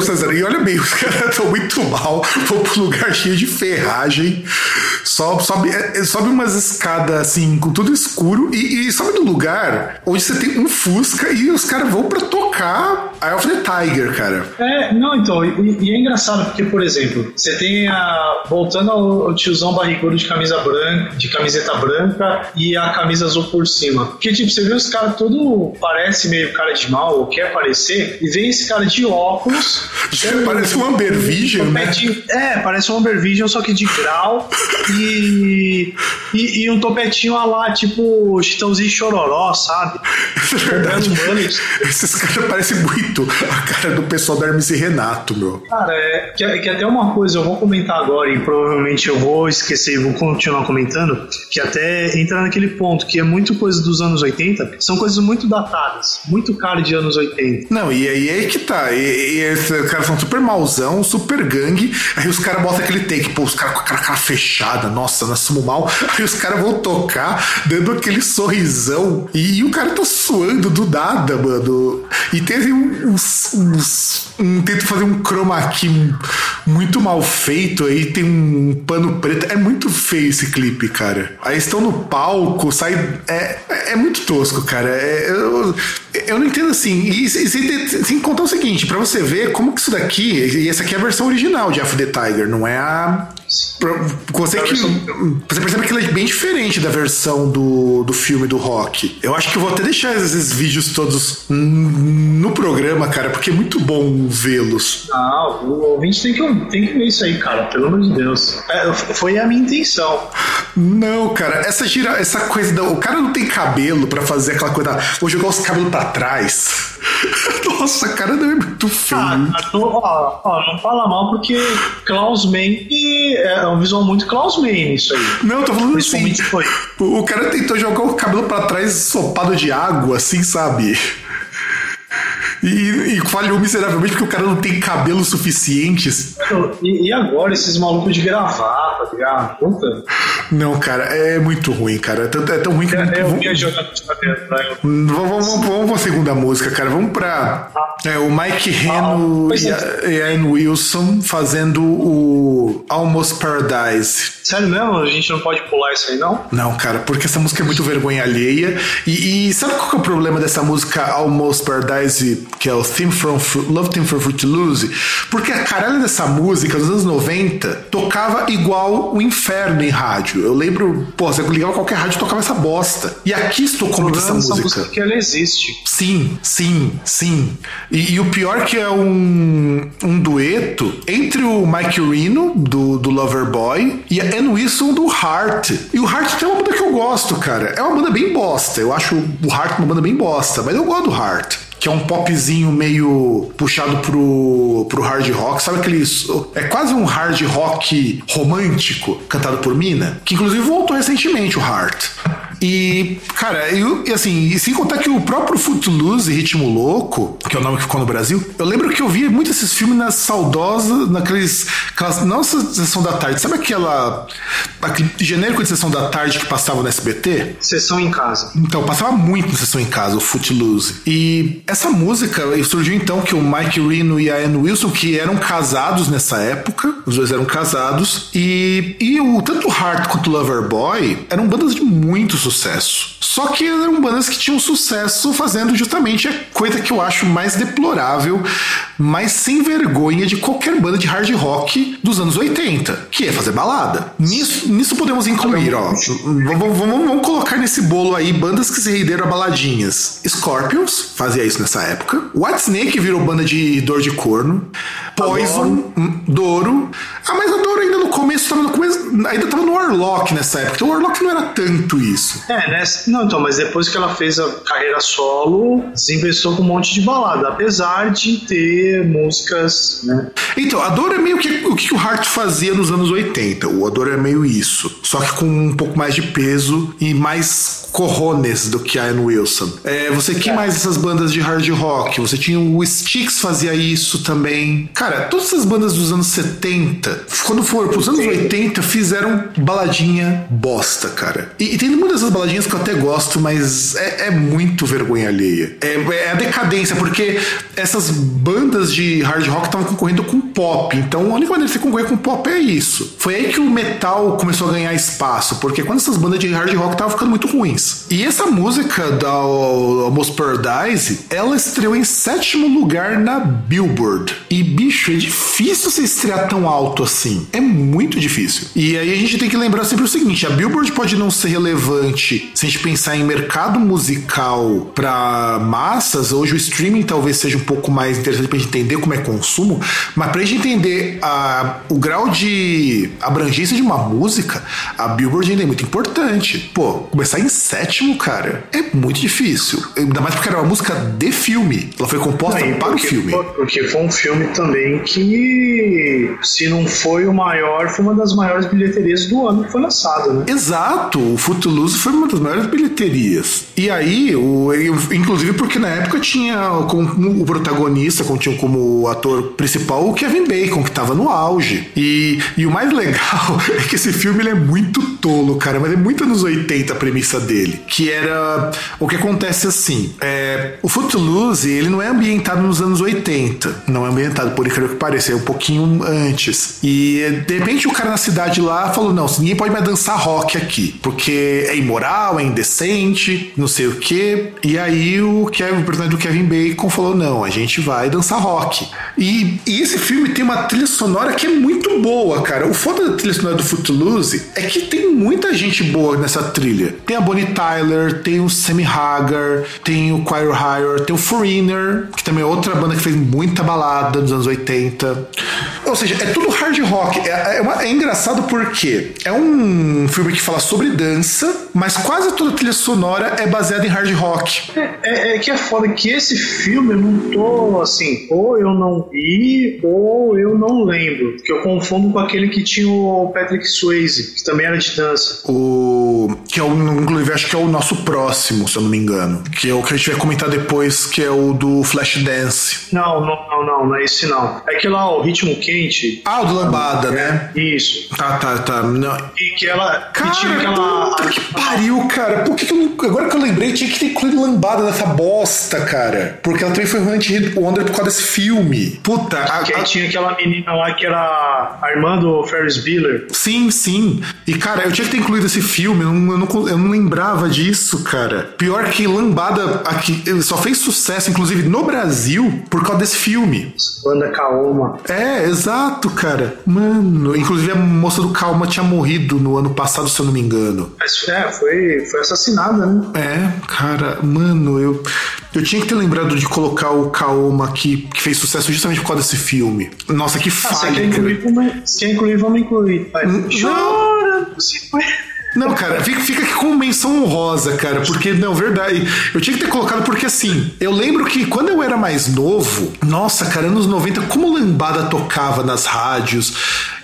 César, e olha bem, os caras estão muito mal, vão pro lugar cheio de ferragem, sobe, sobe, é, sobe umas escadas assim, com tudo escuro, e, e sobe no lugar onde você tem um Fusca e os caras vão pra tocar Eye of the Tiger, cara. É, não, então, e, e, é engraçado porque, por exemplo, você tem a. Voltando ao, ao tiozão barrigudo de camisa branca, de camiseta branca e a camisa azul por cima. Porque, tipo, você vê os caras todo parece meio cara de mal, ou quer parecer, e vem esse cara de óculos. Parece um Amber Vision, né? É, parece um Amber Vision, só que de grau e, e, e um topetinho lá, tipo Chitãozinho Chororó, sabe? É verdade. Esses caras parecem muito a cara do pessoal da Hermes e Renato, meu. Cara, é, que, que até uma coisa eu vou comentar agora e provavelmente eu vou esquecer e vou continuar comentando, que até entra naquele ponto que é muito coisa dos anos 80, são coisas muito datadas, muito cara de anos 80. Não, e aí é que tá. E, e os caras são super mauzão, super gangue, aí os caras botam aquele take, pô, os caras com a cara, fechada, nossa, nós somos mal. Aí os caras vão tocar, dando aquele sorrisão, e, e, o cara tá suando do nada, mano. E teve uns, uns um, tento fazer um chroma key muito mal feito aí, tem um pano preto. É muito feio esse clipe, cara. Aí estão no palco, sai. É, é muito tosco, cara. É, eu, eu não entendo assim. E, sem, sem contar o seguinte, para você ver como que isso daqui. E essa aqui é a versão original de After the Tiger, não é a você, que, você percebe que ela é bem diferente da versão do, do filme do rock. Eu acho que eu vou até deixar esses vídeos todos no programa, cara, porque é muito bom vê-los. Não, o ouvinte tem que, tem que ver isso aí, cara, pelo amor de Deus. É, foi a minha intenção. Não, cara, essa gira, essa coisa. Da, o cara não tem cabelo para fazer aquela coisa. Vou jogar os cabelos para trás. [LAUGHS] Nossa, cara, não é muito feio. Ah, tô, ó, ó, não fala mal porque Klaus Mann é um visual muito Klaus Mann isso aí. Não, tô falando assim. Foi. O cara tentou jogar o cabelo para trás sopado de água, assim, sabe? E, e, falhou miseravelmente porque o cara não tem cabelo suficiente. E, e agora esses malucos de gravar, tá ligado? Puta. Não, cara, é muito ruim, cara. É tão, é tão ruim que. É, eu vi a jogada de Vamos, vamos, vamos pra segunda música, cara. Vamos pra. Ah. É, o Mike Reno ah, e, a, e a Ann Wilson fazendo o Almost Paradise. Sério mesmo? A gente não pode pular isso aí, não? Não, cara, porque essa música é muito vergonha alheia. E, e sabe qual é o problema dessa música Almost Paradise, que é o Theme from Love Theme for Fruit Lose? Porque a caralho dessa música, nos anos 90, tocava igual o inferno em rádio. Eu lembro, pô, você ligava qualquer rádio tocava essa bosta. E aqui estou com essa música. música que ela existe. Sim, sim, sim. E, e, o pior que é um, um dueto entre o Mike Reno, do, do Loverboy, e a Ann Wilson do Heart. E o Heart tem uma banda que eu gosto, cara. É uma banda bem bosta. Eu acho o Heart uma banda bem bosta, mas eu gosto do Heart que é um popzinho meio puxado pro, pro hard rock. Sabe aqueles. É quase um hard rock romântico cantado por Mina, que inclusive voltou recentemente o Heart. E, cara, eu, e assim, e sem contar que o próprio Footloose, Ritmo Louco, que é o nome que ficou no Brasil, eu lembro que eu via muito esses filmes nas saudosas, naqueles. Aquelas, não sessão da tarde, sabe aquela. aquele genérico de sessão da tarde que passava no SBT? Sessão em casa. Então, passava muito na sessão em casa, o Footloose. E essa música surgiu então que o Mike Reno e a Ann Wilson, que eram casados nessa época, os dois eram casados, e, e o, tanto Heart quanto o Loverboy eram bandas de muito sucesso. Só que eram bandas que tinham sucesso fazendo justamente a coisa que eu acho mais deplorável, mais sem vergonha de qualquer banda de hard rock dos anos 80, que é fazer balada. Nisso, nisso podemos incluir, ó. Vamos, vamos, vamos colocar nesse bolo aí bandas que se renderam a baladinhas. Scorpions fazia isso nessa época. Whitesnake virou banda de dor de corno. Poison, hum, Doro. Ah, mas a Doro ainda no começo tava no começo, ainda tava no Warlock nessa época. Então o Warlock não era tanto isso. É, né? Não, então, mas depois que ela fez a carreira solo, desinvestou com um monte de balada, apesar de ter músicas, né? Então, a Doro é meio que o que o Hart fazia nos anos 80. O Adoro é meio isso. Só que com um pouco mais de peso e mais corrones do que a Ann Wilson. É, você tinha mais essas bandas de hard rock. Você tinha o Styx fazia isso também. Cara, todas essas bandas dos anos 70, quando for pros anos 80, fizeram baladinha bosta, cara. E, e tem muitas dessas baladinhas que eu até gosto, mas é, é muito vergonha alheia. É, é, a decadência, porque essas bandas de hard rock estavam concorrendo com pop. Então a única maneira de você concorrer com pop é isso. Foi aí que o metal começou a ganhar espaço, porque quando essas bandas de hard rock estavam ficando muito ruins. E essa música da Almost Paradise, ela estreou em sétimo lugar na Billboard. E, bicho, é difícil você estrear tão alto assim. É muito difícil. E aí a gente tem que lembrar sempre o seguinte: a Billboard pode não ser relevante se a gente pensar em mercado musical para massas. Hoje o streaming talvez seja um pouco mais interessante gente entender como é consumo, mas pra gente entender a, o grau de abrangência de uma música, a Billboard ainda é muito importante. Pô, começar em sétimo, cara, é muito difícil. Ainda mais porque era uma música de filme. Ela foi composta Não, para o filme. porque foi um filme também que, se não foi o maior, foi uma das maiores bilheterias do ano que foi lançado, né? Exato, o Footloose foi uma das maiores bilheterias. E aí, o, inclusive porque na época tinha como o protagonista, como tinha como ator principal o Kevin Bacon, que tava no auge. E, e o mais [LAUGHS] legal é que esse filme é muito tolo, cara, mas é muito anos 80 a premissa dele. Que era o que acontece assim: é, o Footloose ele não é ambientado nos anos 80, não é ambientado, por incrível que pareça, é um pouquinho antes. E de repente o cara na cidade lá falou: não, ninguém pode mais dançar rock aqui, porque é imoral, é indecente, não sei o que. E aí o Kevin, o personagem do Kevin Bacon falou: não, a gente vai dançar rock. E, e esse filme tem uma trilha sonora que é muito boa, cara. O foda da trilha sonora do Footloose é que tem muita gente boa nessa trilha. Tem a Bonnie Tyler, tem o Sammy Hagar, tem o Choir Hire, tem o Foreigner, que também é outra banda que fez muita balada nos anos 80. Ou seja, é tudo hard rock. É, é, uma- é engraçado porque é um filme que fala sobre dança, mas quase toda a trilha sonora é baseada em hard rock. É, é que é foda que esse filme eu não tô assim, ou eu não vi, ou eu não lembro. Que eu confundo com aquele que tinha o Patrick Swayze, que também era de dança. O. Que é o. Inclusive, acho que é o nosso próximo, se eu não me engano. Que é o que a gente vai comentar depois, que é o do Flashdance. Não, não, não, não, não é esse não. É aquele lá, o Ritmo Quente. Ah, o do Lambada, né? Isso. Tá, tá, tá. Não. E que ela. que tinha Cara, aquela. puta que pariu, cara. Por que, que eu não- Agora que eu lembrei, tinha que ter incluído lambada nessa bosta, cara. Porque ela também foi Hunt Wonder por causa desse filme. Puta, a- a- aí tinha aquela menina lá que era a irmã do Ferris Bueller. Sim, sim. E, cara, eu tinha que ter incluído esse filme, eu não, eu não, eu não lembrava disso, cara. Pior que Lambada aqui, só fez sucesso, inclusive no Brasil, por causa desse filme. Banda Kaoma. É, exato, cara. Mano, inclusive a moça do Calma tinha morrido no ano passado, se eu não me engano. Mas é, foi, foi assassinada, né? É, cara, mano, eu, eu tinha que ter lembrado de colocar o Kaoma aqui, que fez sucesso justamente por causa desse filme. Nossa, que Ah, falha, se quer incluir, vamos incluir. Vai. Não. Chora, foi. Não, cara, fica, fica aqui com menção honrosa, cara, porque, não, verdade. Eu tinha que ter colocado porque, assim, eu lembro que quando eu era mais novo, nossa, cara, anos 90, como lambada tocava nas rádios,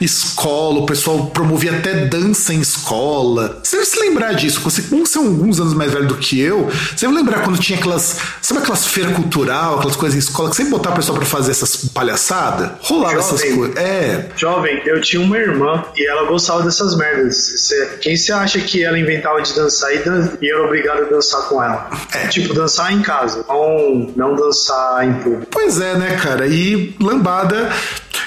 escola, o pessoal promovia até dança em escola. Você vai se lembrar disso, você, como você é alguns anos mais velho do que eu, você vai lembrar quando tinha aquelas, sabe aquelas feiras cultural, aquelas coisas em escola, que sempre botava o pessoal pra fazer essas palhaçadas? Rolava essas coisas. É. Jovem, eu tinha uma irmã e ela gostava dessas merdas. Quem você acha que ela inventava de dançar e, dan e era obrigado a dançar com ela? É. Tipo, dançar em casa, não, não dançar em público. Pois é, né, cara? E lambada.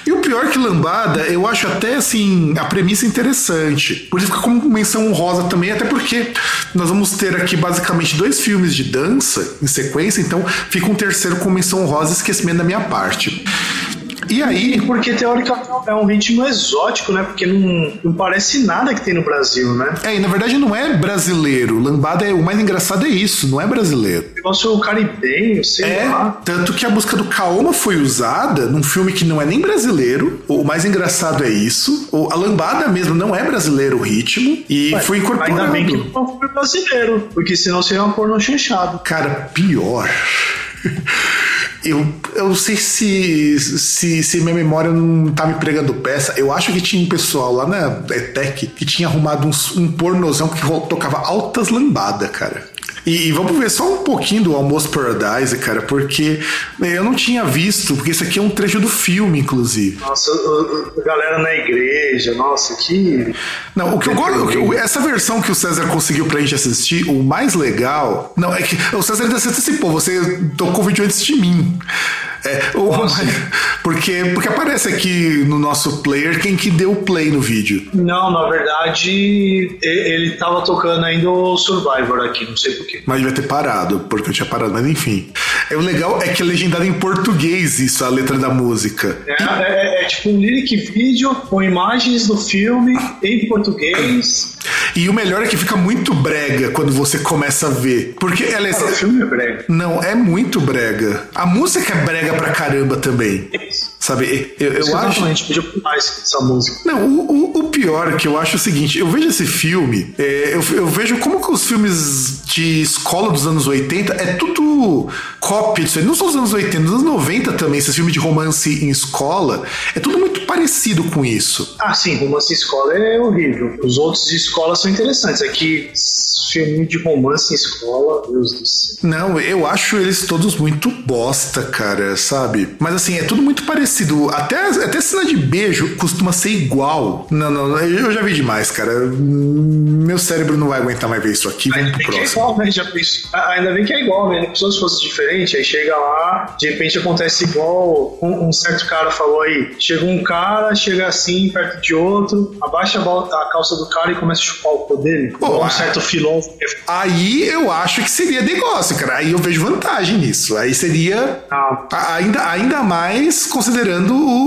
E o pior que lambada, eu acho até assim, a premissa interessante. Por isso fica como menção honrosa também, até porque nós vamos ter aqui basicamente dois filmes de dança em sequência, então fica um terceiro com menção honrosa esquecimento da minha parte. E aí, E porque teoricamente é um ritmo exótico, né? Porque não, não parece nada que tem no Brasil, né? é, e na verdade não é brasileiro. Lambada é o mais engraçado é isso, não é brasileiro. O negócio caribenho, sei É, lá. tanto que a música do Kaoma foi usada num filme que não é nem brasileiro. O mais engraçado é isso. O- A lambada mesmo não é brasileiro o ritmo e Ué, foi incorporado. Ainda bem que não foi brasileiro, porque senão seria um porno chanchado. Cara, pior. Eu, eu não sei se, se, se minha memória não tá me pregando peça. Eu acho que tinha um pessoal lá na ETEC que tinha arrumado uns- um, pornozão que tocava altas lambadas, cara. E, e vamos ver só um pouquinho do Almost Paradise, cara, porque eu não tinha visto, porque isso aqui é um trecho do filme, inclusive. Nossa, a galera na igreja, nossa, que. Não, o que eu gosto, essa versão que o César conseguiu pra gente assistir, o mais legal. Não, é que o César ainda se antecipou, você tocou o vídeo antes de mim. É, o- Nossa. porque, porque aparece aqui no nosso player quem que deu o play no vídeo. Não, na verdade, ele tava tocando ainda o Survivor aqui, não sei porquê. Mas devia ter parado, porque eu tinha parado, mas enfim. É, o legal é que é legendado em português isso, a letra da música. É, é- é tipo um lyric vídeo com imagens do filme em português. E o melhor é que fica muito brega quando você começa a ver. Porque ela é. Cara, o filme é brega. Não, é muito brega. A música é brega pra caramba também. Sabe, eu, eu Isso que acho. falando, a gente podia pular essa música. Não, o, o, pior é que eu acho o seguinte: eu vejo esse filme, é, eu, eu vejo como que os filmes de escola dos anos 80 é tudo cópia disso aí. Não só dos anos 80, dos anos 90 também, esses filmes de romance em escola, é tudo muito parecido com isso. Ah, sim, romance em escola é horrível. Os outros de escola são interessantes. Aqui, filme de romance em escola, Deus do céu. Não, eu acho eles todos muito bosta, cara, sabe? Mas assim, é tudo muito parecido. Até, até cena de beijo costuma ser igual. Não, não, eu já vi demais, cara. Meu cérebro não vai aguentar mais ver isso aqui. Vamos Ainda pro é próximo. igual, né? Já. Ah, Ainda bem que é igual, né? Se fosse diferente, aí chega lá, de repente acontece igual um, um certo cara falou aí. Chega um cara, chega assim, perto de outro, abaixa a, calça do cara e começa a chupar o cu dele. Pô, um certo que- Aí eu acho que seria negócio, cara. Aí eu vejo vantagem nisso. Aí seria Ah, ainda, ainda mais considerando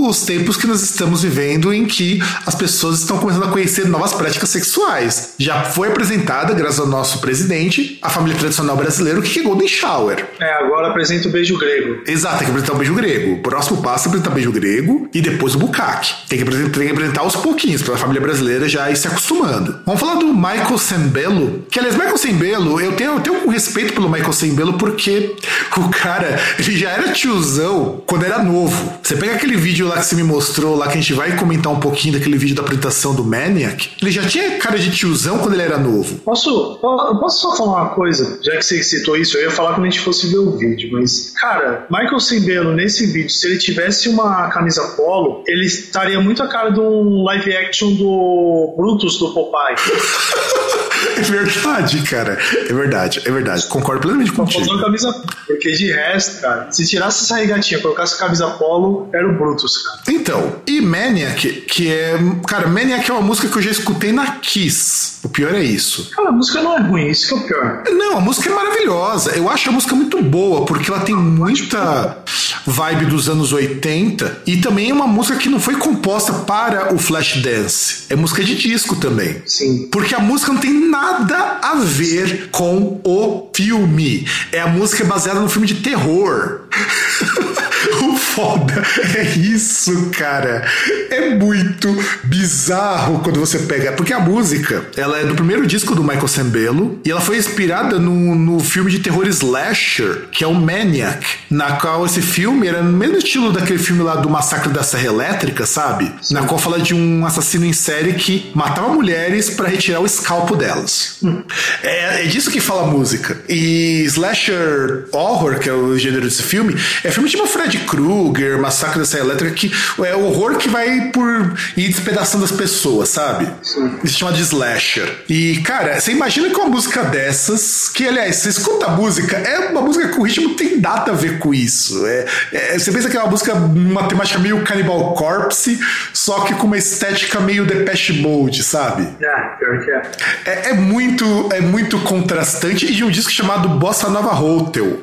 os tempos que nós estamos vivendo em que as pessoas estão começando a conhecer novas práticas sexuais. Já foi apresentada, graças ao nosso presidente, a família tradicional brasileira, o que é Golden Shower. é, agora apresenta o beijo grego. Exato, tem que apresentar o beijo grego. O próximo passo é apresentar o beijo grego e depois o bucaque. Tem que apresentar, tem que apresentar aos pouquinhos, para a família brasileira já ir se acostumando. Vamos falar do Michael Sembello. Que, aliás, Michael Sembello, eu tenho, eu tenho um respeito pelo Michael Sembello porque o cara, ele já era tiozão quando era novo. Você pega aquele vídeo lá que você me mostrou, lá que a gente vai comentar um pouquinho daquele vídeo da apresentação do Maniac. Ele já tinha cara de tiozão quando ele era novo. Posso, posso só falar uma coisa? Já que você citou isso, eu ia falar quando a gente fosse ver o vídeo, mas, cara, Michael Cimbelo, nesse vídeo, se ele tivesse uma camisa polo, ele estaria muito a cara de um live action do Brutus do Popeye. [LAUGHS] É verdade, cara. É verdade, é verdade. Concordo plenamente contigo. Faltou camisa porque de resto, cara, se tirasse essa regatinha, colocasse a camisa polo, era o Brutus, cara. Então, e Maniac, que é. Cara, Maniac é uma música que eu já escutei na Kiss. O pior é isso. Cara, a música não é ruim, isso que é o pior. Não, a música é maravilhosa. Eu acho a música muito boa, porque ela tem muita vibe dos anos 80 e também é uma música que não foi composta para o Flashdance. É música de disco também. Sim. Porque a música não tem nada a ver com o filme. É a música baseada no filme de terror. [LAUGHS] [LAUGHS] o foda é isso, cara. É muito bizarro quando você pega. Porque a música, ela é do primeiro disco do Michael Sembello e ela foi inspirada no, no filme de terror slasher, que é o Maniac, na qual esse filme era no mesmo estilo daquele filme lá do Massacre da Serra Elétrica, sabe? Sim. Na qual fala de um assassino em série que matava mulheres para retirar o escalpo delas. Hum. É, é disso que fala a música. E slasher horror, que é o gênero desse filme, é filme Fred Krueger, Massacre da Serra Elétrica, que é o horror que vai por ir despedaçando as pessoas, sabe? Sim. Isso se chama de slasher. E, cara, você imagina que uma música dessas, que aliás, você escuta a música, é uma música que o ritmo tem nada a ver com isso. É, é, você pensa que é uma música, uma temática meio Cannibal Corpse, só que com uma estética meio Depeche Mode, sabe? É, pior que é. É, é muito, é muito contrastante e de um disco chamado Bossa Nova Hotel.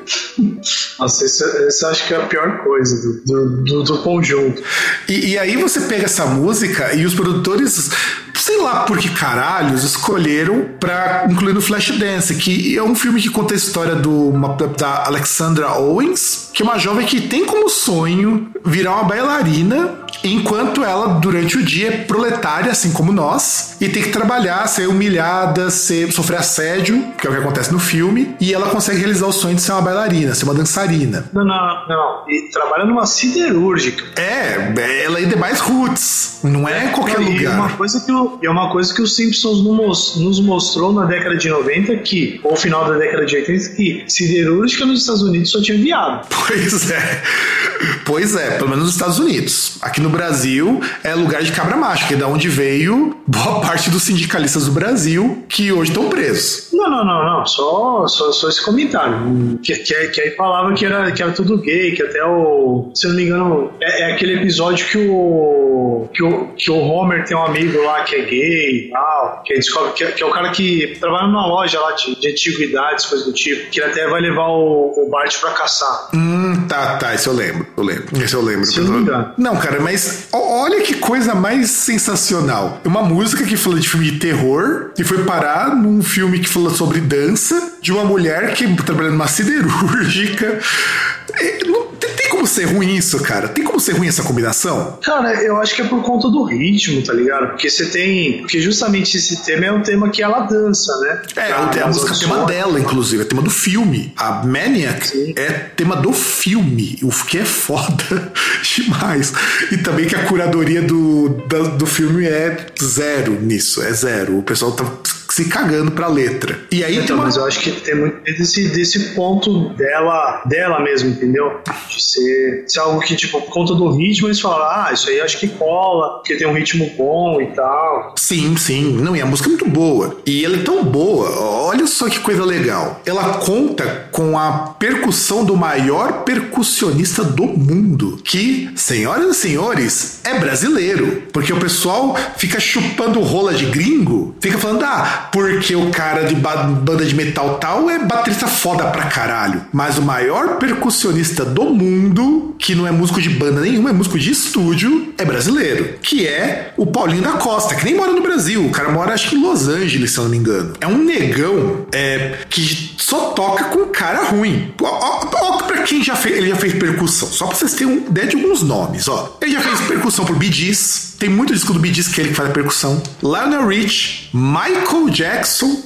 Nossa, esse, esse acho que é a pior coisa do, do, do conjunto. E, e aí você pega essa música e os produtores sei lá por que caralhos escolheram para incluir no Flashdance, que é um filme que conta a história do, da Alexandra Owens, que é uma jovem que tem como sonho virar uma bailarina enquanto ela, durante o dia, é proletária, assim como nós, e tem que trabalhar, ser humilhada, ser, sofrer assédio, que é o que acontece no filme, e ela consegue realizar o sonho de ser uma bailarina, ser uma dançarina. Não, não, não. E trabalha numa siderúrgica. É, ela é de mais roots, não é, é qualquer e lugar. É uma coisa que o, é uma coisa que os Simpsons nos mostrou na década de 90 que, ou final da década de 80, que siderúrgica nos Estados Unidos só tinha viado. Pois é. Pois é, pelo menos nos Estados Unidos. Aqui no Brasil é lugar de cabra macho, que é da onde veio boa [LAUGHS] parte dos sindicalistas do Brasil que hoje estão presos. Não, não, não, não. Só, só, só esse comentário. Que, que, que aí falava que era, que era tudo gay, que até o. Se não me engano, é, é aquele episódio que o, que o. que o Homer tem um amigo lá que é gay e tal. Que, descobre, que, que, é o cara que trabalha numa loja lá de, de antiguidades, coisa do tipo. Que ele até vai levar o, o Bart pra caçar. Hum, tá, tá. Isso eu lembro. Eu lembro. Isso eu lembro. Sim, não, cara, mas olha que coisa mais sensacional. Uma música que fala de filme de terror e foi parar num filme que fala sobre dança de uma mulher que trabalha numa siderúrgica. Não tem como ser ruim isso, cara? Tem como ser ruim essa combinação? Cara, eu acho que é por conta do ritmo, tá ligado? Porque você tem. Porque justamente esse tema é um tema que ela dança, né? É, é a música é tema dela, inclusive, é tema do filme. A Maniac Sim. é tema do filme, o que é foda [LAUGHS] demais. E também que a curadoria do, do, do filme é zero nisso, é zero. O pessoal tá se cagando pra letra. E aí então, uma... Mas eu acho que tem muito desse, desse ponto dela, dela mesmo, entendeu? De ser, ser algo que, tipo, por conta do ritmo, eles falam, ah, isso aí acho que cola, porque tem um ritmo bom e tal. Sim, sim. Não, e a música é muito boa. E ela é tão boa, olha só que coisa legal. Ela conta com a percussão do maior percussionista do mundo, que, senhoras e senhores, é brasileiro. Porque o pessoal fica chupando rola de gringo, fica falando, ah, porque o cara de banda de metal tal é baterista foda pra caralho. Mas o maior percussionista do mundo, que não é músico de banda nenhuma, é músico de estúdio, é brasileiro. Que é o Paulinho da Costa, que nem mora no Brasil. O cara mora, acho que em Los Angeles, se eu não me engano. É um negão é, que só toca com cara ruim. Ó, ó, pra quem já fez, ele já fez percussão. Só pra vocês terem ideia de alguns nomes, ó. Ele já fez percussão pro Bee tem muito disco do Bee que é ele que faz a percussão. Lionel Rich, Michael Jackson,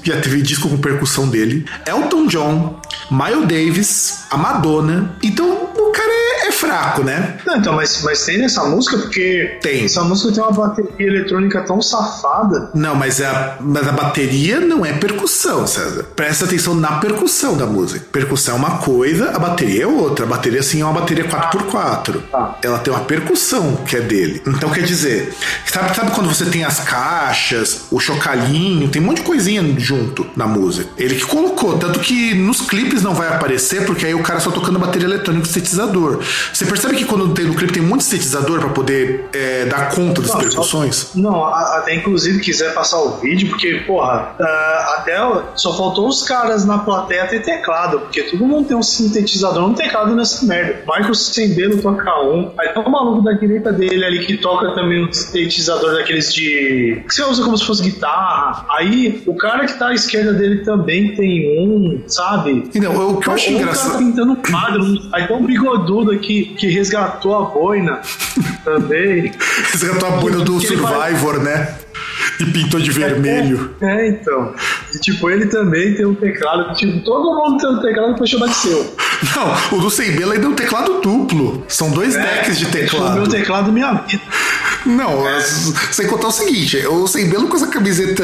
já teve disco com percussão dele. Elton John, Miles Davis, a Madonna. Então o cara é, é fraco, né? Não, então, mas, mas tem nessa música porque. Tem. Essa música tem uma bateria eletrônica tão safada. Não, mas a, mas a bateria não é percussão, César. Presta atenção na percussão da música. Percussão é uma coisa, a bateria é outra. A bateria, assim, é uma bateria 4x4. Ah. Ela tem uma percussão que é dele. Então quer dizer, sabe, sabe quando você tem as caixas, o chocalhinho, tem um monte de coisinha junto na música. Ele que colocou, tanto que nos clipes não vai aparecer, porque aí o cara só tocando bateria eletrônica e sintetizador. Você percebe que quando tem no clipe tem muito sintetizador para poder é, dar conta das não, percussões? Não, até inclusive quiser passar o vídeo, porque, porra, até só faltou os caras na plateia ter teclado, porque todo mundo tem um sintetizador, um teclado nessa merda. Michael Sembelo toca um, aí tem um maluco da direita dele ali que toca também um sintetizador daqueles de. que você usa como se fosse guitarra. Aí o cara que tá à esquerda dele também tem um, sabe? E não, o que eu acho engraçado. O cara pintando um quadro, aí tem um bigodudo que, que resgatou a boina [LAUGHS] também. Resgatou a boina do Survivor, né? E pintou de vermelho. É, é, então. E, tipo, ele também tem um teclado. Tipo, todo mundo tem um teclado que foi chamar de seu. Não, o do Sembelo ainda é um teclado duplo. São dois é, decks de teclado. O meu teclado minha vida. Não, é. sem contar o seguinte: o Sembelo com essa camiseta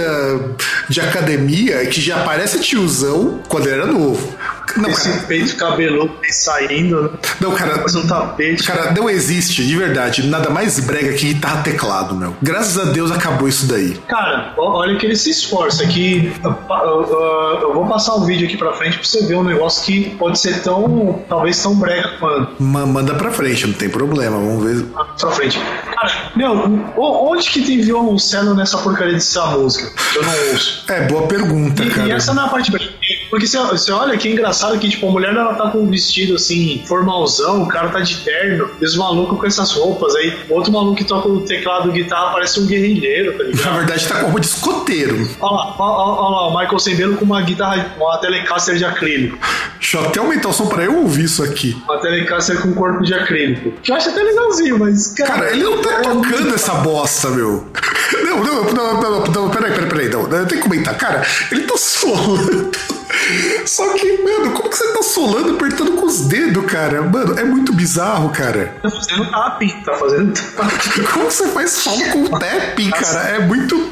de academia que já parece tiozão quando ele era novo. Não, Esse cara. peito cabeludo saindo, né? Não, cara. Faz um tapete. Cara, não existe, de verdade, nada mais brega que guitarra teclado, meu. Graças a Deus acabou isso daí. Cara, olha que ele se esforça. Que eu vou passar um vídeo aqui pra frente pra você ver um negócio que pode ser tão. talvez tão brega quanto. Manda pra frente, não tem problema, vamos ver. Pra frente. Cara, meu, onde que tem violoncelo nessa porcaria dessa música? Eu não ouço. É, boa pergunta, e, cara. E essa não é a parte porque você, você olha que é engraçado que, tipo, a mulher ela tá com um vestido assim, formalzão, o cara tá de terno, e os malucos com essas roupas. Aí, outro maluco que toca o teclado guitarra parece um guerrilheiro, tá ligado? Na verdade, tá com roupa de escoteiro. Olha lá, olha, olha lá, o Michael Sembelo com uma guitarra, uma Telecaster de acrílico. Deixa eu até aumentar o som pra eu ouvir isso aqui. Uma Telecaster com corpo de acrílico. Que eu acho até legalzinho, mas. Cara, cara ele não tá é tocando essa bosta, meu. Não, não, não, não, não, peraí, peraí, peraí, não, eu tenho que comentar. Cara, ele tá solando. Só que, mano, como que você tá solando apertando com os dedos, cara? Mano, é muito bizarro, cara. Tá fazendo tapping, tá fazendo tapping. Como você faz solo com tapping, cara? É muito.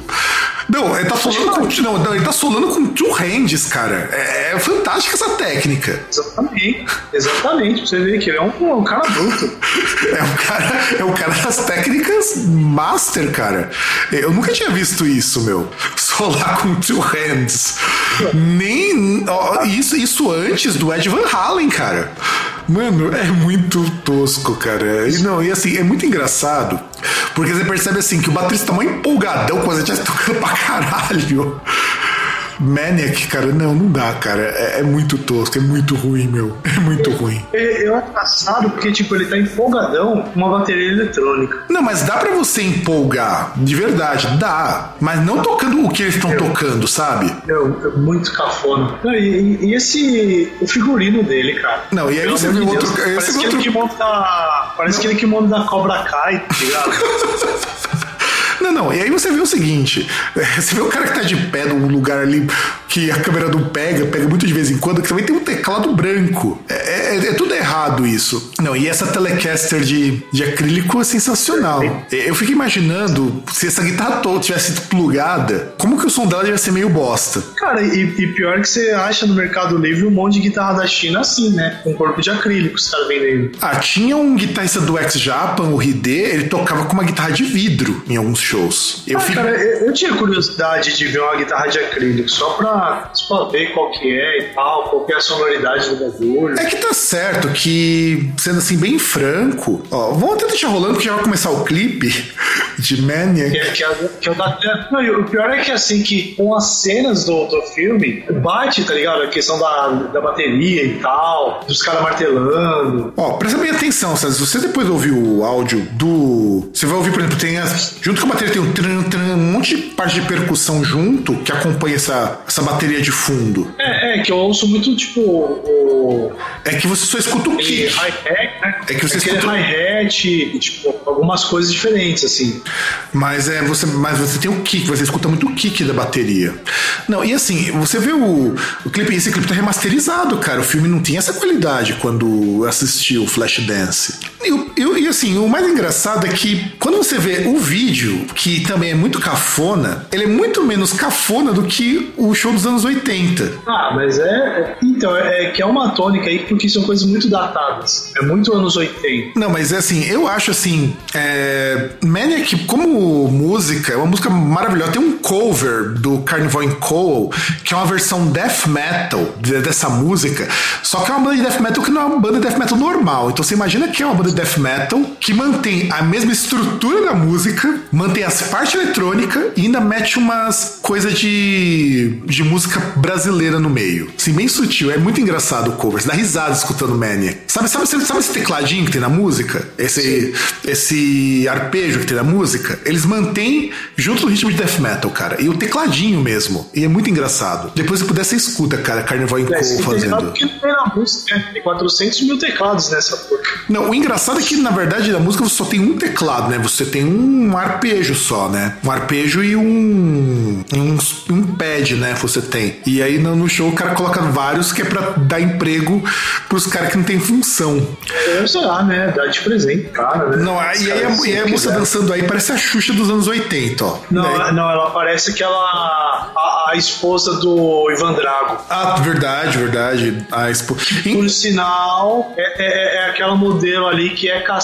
Não, ele tá solando com. Não, não, ele tá solando com two hands, cara. É, é fantástica essa técnica. Exatamente. Exatamente. Você vê que ele é um, um cara bruto. [LAUGHS] É um cara, é um cara das técnicas master, cara. Eu nunca tinha visto isso, meu. Solar com two hands. Nem. Ó, isso, isso antes do Ed Van Halen, cara. Mano, é muito tosco, cara. E não, e assim, é muito engraçado. Porque você percebe assim que o baterista tá muito empolgadão quando a gente tocando pra caralho. Maniac, cara, não, não dá, cara. É, é, muito tosco, é muito ruim, meu. É muito ruim. Eu acho engraçado porque, tipo, ele tá empolgadão com uma bateria eletrônica. Não, mas dá para você empolgar, de verdade, dá. Mas não tocando o que eles estão tocando, sabe? É, muito cafona. Não, e, e, esse. o figurino dele, cara. Não, e aí você vê outro. Parece que outro... ele que monta. Parece não. que ele que monta da Cobra Kai, tá ligado? [LAUGHS] Não, não. E aí você vê o seguinte: [LAUGHS] você vê o cara que tá de pé num lugar ali que a câmera não pega, pega muito de vez em quando, que também tem um teclado branco. É, é, é tudo errado isso. Não, e essa Telecaster de, de acrílico é sensacional. Eu fico imaginando se essa guitarra toda tivesse plugada, como que o som dela ia ser meio bosta. Cara, e, e, pior que você acha no Mercado Livre um monte de guitarra da China assim, né? Com corpo de acrílico, os caras vendendo. Ah, tinha um guitarrista do ex-Japan, o Hide, ele tocava com uma guitarra de vidro em alguns shows. Eu, ah, fico... cara, eu, eu, tinha curiosidade de ver uma guitarra de acrílico, só pra, só pra ver qual que é e tal, qual que é a sonoridade do bagulho. É que tá certo que, sendo assim, bem franco, ó, vamos até deixar rolando que já vai começar o clipe de Maniac. Que, é, que, é, que é da... Não, o pior é que, assim, que com as cenas do, do filme, bate, tá ligado? A questão da, da bateria e tal, dos caras martelando. Ó, presta bem atenção, César. Se você depois ouvir o áudio do. Você vai ouvir, por exemplo, tem as. Junto com a bateria tem um, tran, tran, um monte de parte de percussão junto que acompanha essa, essa bateria de fundo. É, é, que eu ouço muito, tipo, o. É que você só escuta o kick. Né? É que você Aquele escuta. hi-hat, tipo, algumas coisas diferentes, assim. Mas é, você, mas você tem o kick, você escuta muito o kick da bateria. Não, e assim, você vê o, o clipe, esse clipe tá remasterizado, cara. O filme não tinha essa qualidade quando eu assisti o Flashdance. E, e, e assim, o mais engraçado é que quando você vê o vídeo, que também é muito cafona, ele é muito menos cafona do que o show dos anos 80. Ah, mas é. é então, é, é que é uma tônica aí, porque são coisas muito datadas. É muito anos 80. Não, mas é assim, eu acho assim. É, Maniac, como música, é uma música maravilhosa. Tem um cover do Carnival in Coal, que é uma versão death metal dessa música. Só que é uma banda de death metal que não é uma banda de death metal normal. Então você imagina que é uma banda de death metal metal que mantém a mesma estrutura da música, mantém as partes eletrônicas e ainda mete umas coisas de, de música brasileira no meio. Assim, bem sutil. É muito engraçado o cover. Você dá risada escutando Maniac. Sabe, sabe, sabe, esse tecladinho que tem na música? Esse, esse arpejo que tem na música? Eles mantêm junto no ritmo de death metal, cara. E o tecladinho mesmo. E é muito engraçado. Depois se puder, você escuta, cara, Carnival em É, Cole esse fazendo. tem na música, né? Tem 400 mil teclados nessa porra. Não, o engraçado é que, na verdade, na música você só tem um teclado, né? Você tem um arpejo só, né? Um arpejo e um. um, um pad, né? Você tem. E aí no, show o cara coloca vários que é pra dar emprego pros caras que não tem função. Eu sei lá, né? Dá de presente, cara, né? Não, aí, aí, a, e aí moça quiser. dançando aí parece a Xuxa dos anos 80, ó. Não, Né? não, ela parece aquela. A, a esposa do Ivan Drago. Ah, verdade, verdade. A expo... Por sinal, é, é- é aquela modelo ali que é caçada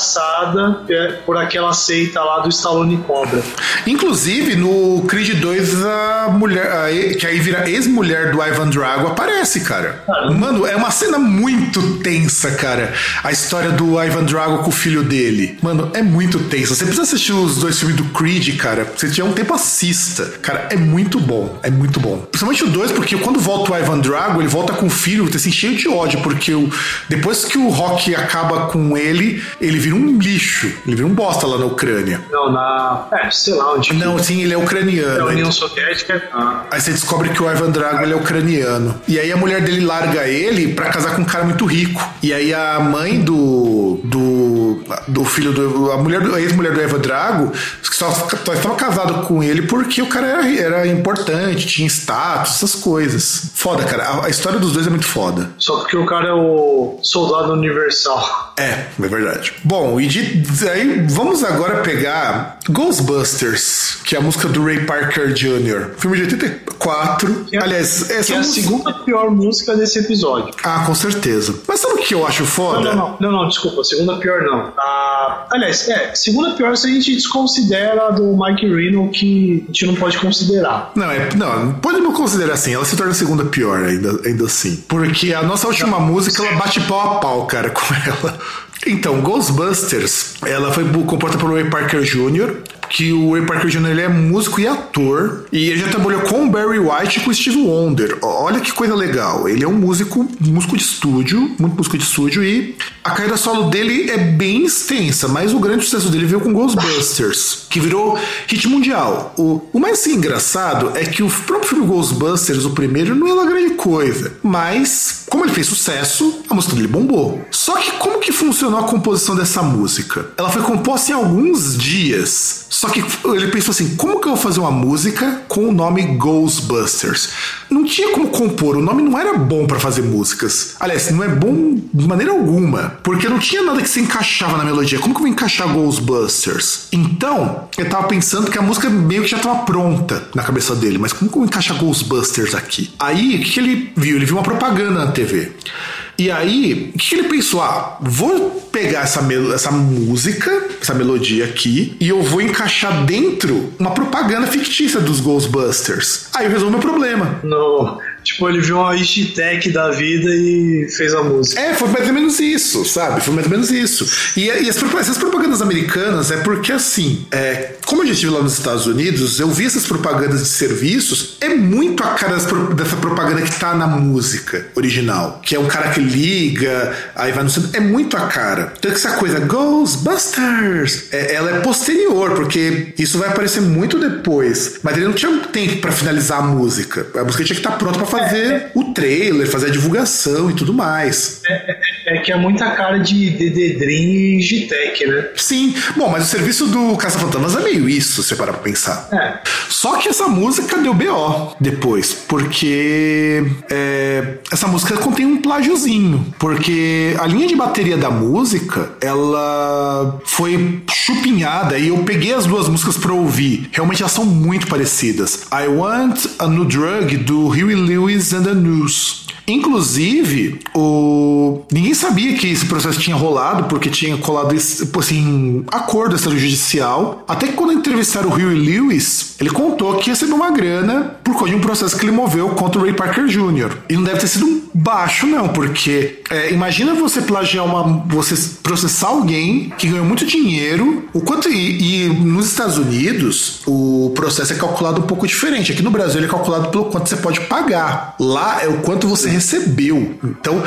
é, por aquela seita lá do Stallone Cobra. Inclusive, no Creed 2, a mulher, a que aí vira ex-mulher do Ivan Drago, aparece, cara. Caramba. Mano, é uma cena muito tensa, cara. A história do Ivan Drago com o filho dele. Mano, é muito tensa. Você precisa assistir os dois filmes do Creed, cara. Se tiver um tempo, assista. Cara, é muito bom. É muito bom. Principalmente o 2, porque quando volta o Ivan Drago, ele volta com o filho, assim, cheio de ódio, porque o, depois que o Rock acaba com ele, ele vira um lixo. Ele vira um bosta lá na Ucrânia. Não, na. É, sei lá onde. Não, sim, ele é Na ucraniano. União Soviética. Ah. Aí você descobre que o Ivan Drago ele é ucraniano. E aí a mulher dele larga ele pra casar com um cara muito rico. E aí a mãe do. do. do filho do. A mulher a ex-mulher do Ivan Drago só, só estava casado com ele porque o cara era, era importante, tinha status, essas coisas. Foda, cara. A, a história dos dois é muito foda. Só porque o cara é o soldado universal. É, é verdade. Bom, e de, aí vamos agora pegar Ghostbusters, que é a música do Ray Parker Jr. Filme de 84. Que é- Aliás, essa Que é a música- segunda pior música desse episódio. Ah, com certeza. Mas sabe o que eu acho Não, foda? não, não, não, não, desculpa, segunda pior não. Ah, aliás, é, segunda pior se a gente desconsidera do Mike Reno, que a gente não pode considerar. Não, é, não, pode não considerar assim. Ela se torna a segunda pior ainda, ainda assim. Porque a nossa última música, ela bate pau a pau, cara, [LAUGHS] com ela. Então, Ghostbusters, ela foi composta pelo Ray Parker Jr., que o Ray Parker Jr. ele é músico e ator, e ele já trabalhou com Barry White e com Steve Wonder. Olha que coisa legal. Ele é um músico, músico de estúdio, muito músico de estúdio, e a carreira solo dele é bem extensa, mas o grande sucesso dele veio com Ghostbusters, que virou hit mundial. O, o mais assim, engraçado é que o próprio filme Ghostbusters, o primeiro, não é uma grande coisa, mas como ele fez sucesso, a música dele bombou. Só que como que funcionou a composição dessa música? Ela foi composta em alguns dias. Só que ele pensou assim: como que eu vou fazer uma música com o nome Ghostbusters? Não tinha como compor, o nome não era bom pra fazer músicas. Aliás, não é bom de maneira alguma, porque não tinha nada que se encaixava na melodia. Como que eu vou encaixar Ghostbusters? Então, eu tava pensando que a música meio que já tava pronta na cabeça dele, mas como que eu vou encaixar Ghostbusters aqui? Aí, o que, que ele viu? Ele viu uma propaganda na TV. E aí, o que, que ele pensou? Ah, vou pegar essa, essa música, essa melodia aqui, e eu vou encaixar dentro uma propaganda fictícia dos Ghostbusters. Aí eu resolvo meu problema. No, tipo, ele viu uma hashtag da vida e fez a música. É, foi mais ou menos isso, sabe? Foi mais ou menos isso. E, e as, essas propagandas americanas é porque, assim, é, como eu já estive lá nos Estados Unidos, eu vi essas propagandas de serviços, é muito a cara dessa propaganda que tá na música original. Que é um cara que liga, aí vai no centro. É muito a cara. Então, essa coisa, Ghostbusters, é, ela é posterior, porque isso vai aparecer muito depois. Mas ele não tinha tempo pra finalizar a música. A música tinha que estar pronta pra fazer o trailer, fazer a divulgação e tudo mais. É que é muita cara de DD Dream e Gitec, né? Sim, bom, mas o serviço do Caça-Fantasmas é meio isso, se você parar pra pensar. É. Só que essa música deu BO depois, porque é, essa música contém um plágiozinho. Porque a linha de bateria da música, ela foi chupinhada e eu peguei as duas músicas pra ouvir. Realmente elas são muito parecidas. I Want a New Drug, do Huey Lewis and the News. Inclusive, o... ninguém sabia que esse processo tinha rolado, porque tinha colado assim, acordo extrajudicial. Até que quando entrevistaram o Huey Lewis, ele contou que recebeu uma grana por causa de um processo que ele moveu contra o Ray Parker Jr. E não deve ter sido um baixo, não, porque É, imagina você plagiar uma. você processar alguém que ganhou muito dinheiro. O quanto. E, e, nos Estados Unidos, o processo é calculado um pouco diferente. Aqui no Brasil ele é calculado pelo quanto você pode pagar. Lá é o quanto você recebeu. Então,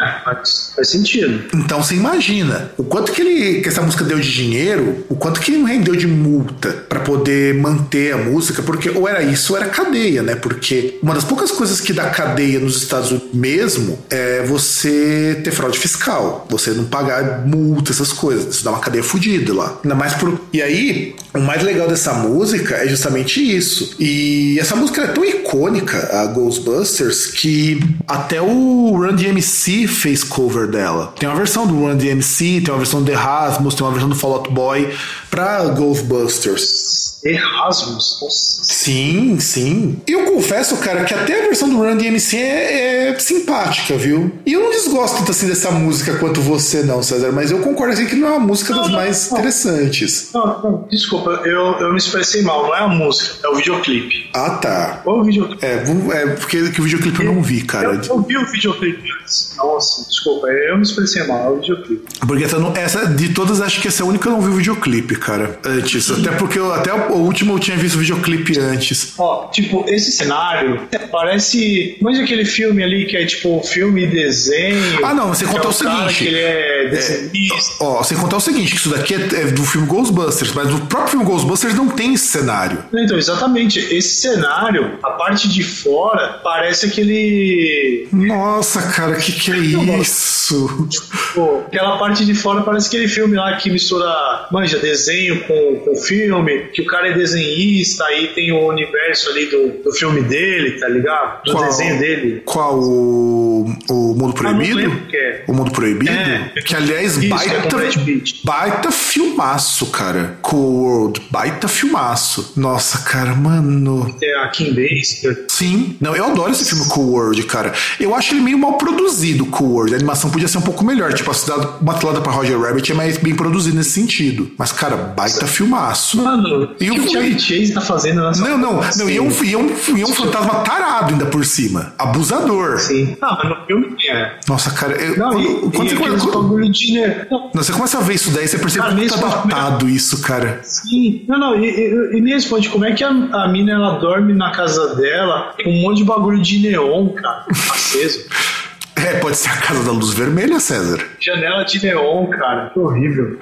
é, faz, sentido. Então você imagina o quanto que ele que essa música deu de dinheiro, o quanto que ele rendeu de multa para poder manter a música, porque ou era isso ou era cadeia, né? Porque uma das poucas coisas que dá cadeia nos Estados Unidos mesmo é você ter fraude fiscal, você não pagar multa, essas coisas. Isso dá uma cadeia fodida lá. Ainda mais por. E aí, o mais legal dessa música é justamente isso. E essa música é tão icônica, a Ghostbusters, que até o Run DMC fez cover dela. Tem uma versão do Run DMC, tem uma versão do Erasmus, tem uma versão do Fall Out Boy pra Ghostbusters. Erasmus. Nossa. Sim, sim. E eu confesso, cara, que até a versão do Run DMC é, é simpática, viu? E eu não desgosto tanto assim dessa música quanto você, não, César, mas eu concordo assim que não é uma música não, das não, mais não. interessantes. Não, não, desculpa, eu, eu me expressei mal, não é a música, é o videoclipe. Ah, tá. Qual o videoclipe? É, é porque que o videoclipe eu não vi, cara. Eu, eu vi o videoclipe antes. Nossa, desculpa, eu me expressei mal, é o videoclipe. Porque essa, essa de todas, acho que essa é a única que eu não vi o videoclipe, cara, antes. Até porque eu, até o último eu tinha visto o videoclipe antes. Ó, tipo, esse cenário parece. Mas aquele filme ali que é tipo filme e desenho. Ah, não, você contar é o seguinte. Que ele é desenhista. É, ó, você contar o seguinte: que isso daqui é, é, do filme Ghostbusters, mas o próprio filme Ghostbusters não tem esse cenário. Então, exatamente. Esse cenário, a parte de fora, parece aquele. Nossa, cara, que que é isso? Tipo, aquela parte de fora parece aquele filme lá que mistura, manja, desenho com, com filme, que o cara é desenhista aí tem o universo ali do, do filme dele, tá ligado? Do qual, desenho dele. Qual? O, o Mundo Proibido? Ah, é. O Mundo Proibido? É, que aliás, isso, baita, é baita filmaço, cara. Cool World, baita filmaço. Nossa, cara, mano. É a Kim Basinger. Sim. Não, eu adoro esse filme Cool World, cara. Eu acho ele meio mal produzido, Cool World. A animação podia ser um pouco melhor. Tipo, a cidade batalhada pra Roger Rabbit é mais bem produzido nesse sentido. Mas, cara, baita filmaço. Mano, e o Chevy Chase tá fazendo nessa Não, não, não. E é um, e é um, e é um fantasma tarado ainda por cima. Abusador. Sim. Ah, mas no filme é. Nossa, cara. Eu, não, quando, e, quando e você, quando, de... não, você começa a ver isso daí, você percebe cara, que tá datado isso, cara. Sim. Não, não. E, e, e me responde, como é que a, a mina ela dorme na casa dela com um monte de bagulho de neon, cara, aceso? [LAUGHS] É, pode ser a casa da luz vermelha, César. Janela de neon, cara. Que horrível.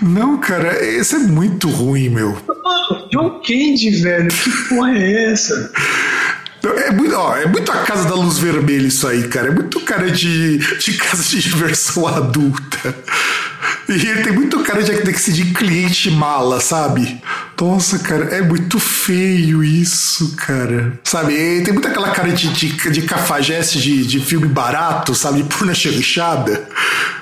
Não, cara, esse é muito ruim, meu. Mano, John Candy, velho, que porra é essa? É muito, ó, é muito a casa da luz vermelha isso aí, cara. É muito cara de, de casa de diversão adulta. E ele tem muito cara de, de, de cliente mala, sabe? Nossa, cara, é muito feio isso, cara. Sabe? E tem muito aquela cara de, de, de cafajeste de, de filme barato, sabe? De purna chanchada.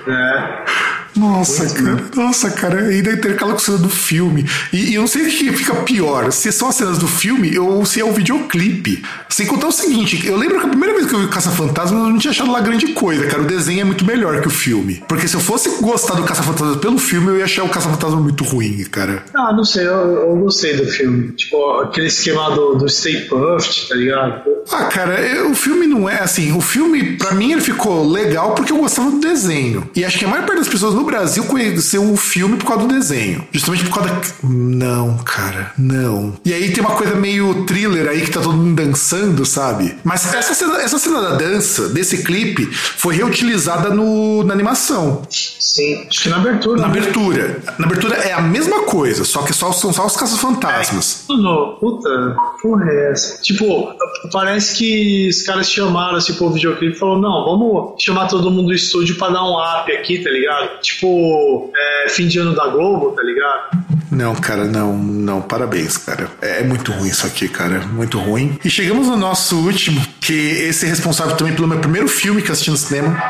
É. Nossa, pois cara. É. Nossa, cara. Ainda intercala com cena do filme. E, e, eu não sei o que fica pior. Se são as cenas do filme ou se é o videoclipe. Sem contar o seguinte, eu lembro que a primeira vez que eu vi Caça-Fantasma, eu não tinha achado lá grande coisa, cara. O desenho é muito melhor que o filme. Porque se eu fosse gostar do Caça-Fantasma pelo filme, eu ia achar o Caça-Fantasma muito ruim, cara. Ah, não sei. Eu, eu gostei do filme. Tipo, aquele esquema do, do Stay Puft, tá ligado? Ah, cara, eu, o filme não é assim. O filme, pra mim, ele ficou legal porque eu gostava do desenho. E acho que a maior parte das pessoas no Brasil conheceu o filme por causa do desenho. Justamente por causa da. Não, cara, não. E aí tem uma coisa meio thriller aí que tá todo mundo dançando, sabe? Mas essa cena, essa cena da dança, desse clipe, foi reutilizada no, na animação. Sim, acho que na abertura. Na né? abertura. Na abertura é a mesma coisa, só que só, são só os caças-fantasmas. É, puta, porra é essa? Tipo, parece que os caras chamaram assim pro videoclipe e falaram: não, vamos chamar todo mundo do estúdio pra dar um up aqui, tá ligado? Tipo, é, fim de ano da Globo, tá ligado? Não, cara, não, não, parabéns, cara. É, é muito ruim isso aqui, cara, muito ruim. E chegamos no nosso último, que esse é responsável também pelo meu primeiro filme que assisti no cinema.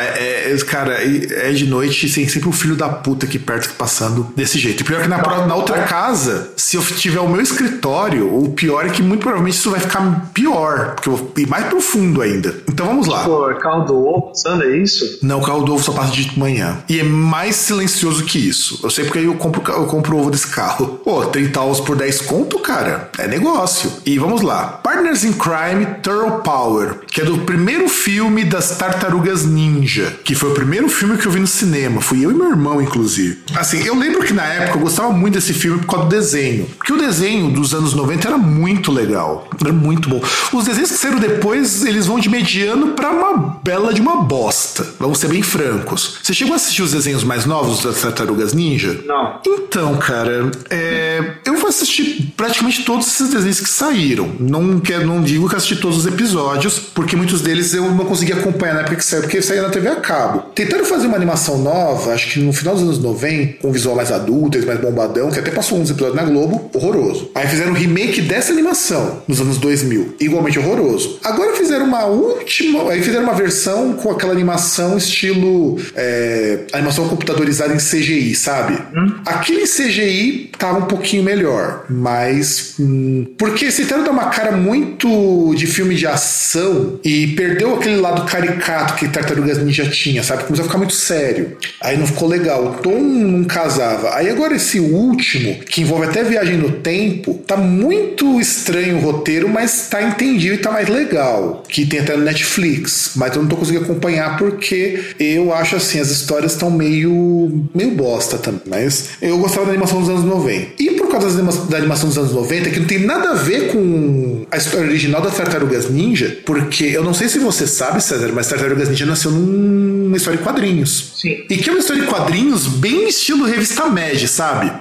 É, é, cara, é de noite e tem sempre um filho da puta aqui perto passando desse jeito. E pior que na, na outra casa, se eu tiver o meu escritório, o pior é que muito provavelmente isso vai ficar pior, porque eu vou ir mais profundo ainda. Então vamos lá. Tipo, carro do ovo passando, é isso? Não, o carro do ovo só passa de manhã. E é mais silencioso que isso. Eu sei porque aí eu compro, eu compro ovo desse carro. [LAUGHS] Pô, 30 ovos por 10 conto, cara, é negócio. E vamos lá. Partners in Crime, Turtle Power, que é do primeiro filme das Tartarugas Ninja, que foi o primeiro filme que eu vi no cinema. Fui eu e meu irmão, inclusive. Assim, eu lembro que na época eu gostava muito desse filme por causa do desenho. Porque o desenho dos anos 90 era muito legal. Era muito bom. Os desenhos que saíram depois, eles vão de mediano para uma bela de uma bosta. Vamos ser bem francos. Você chegou a assistir os desenhos mais novos das Tartarugas Ninja? Não. Então, cara, é, eu vou assistir praticamente todos esses desenhos que saíram. Não, quero, não digo que assisti todos os episódios, porque muitos deles eu não consegui acompanhar na época que saiu, porque saía na TV a cabo. Tentaram fazer uma animação nova, acho que no final dos anos 90, com um visual mais adulto, mais bombadão, que até passou uns episódios na Globo, horroroso. Aí fizeram um remake dessa animação nos anos 2000, igualmente horroroso. Agora fizeram uma última, aí fizeram uma versão com aquela animação estilo é, animação computadorizada em CGI, sabe? Hum? Aquele CGI tava um pouquinho melhor, mas hum, porque se tentaram dar uma cara muito de filme de ação e perdeu aquele lado caricato que Tartarugas Ninja tinha, sabe? Começou a ficar muito sério. Aí não ficou legal. O tom não casava. Aí agora esse último, que envolve até viagem no tempo, tá muito estranho o roteiro, mas tá entendido e tá mais legal. Que tem até no Netflix, mas eu não tô conseguindo acompanhar porque eu acho assim, as histórias estão meio meio bosta também. Mas eu gostava da animação dos anos 90. E por causa da animação dos anos 90, que não tem nada a ver com a história original das Tartarugas Ninja, porque eu não sei se você sabe, César, mas Tartarugas Ninja nasceu numa história de quadrinhos. Sim. E que é uma história de quadrinhos bem estilo revista Mad, sabe?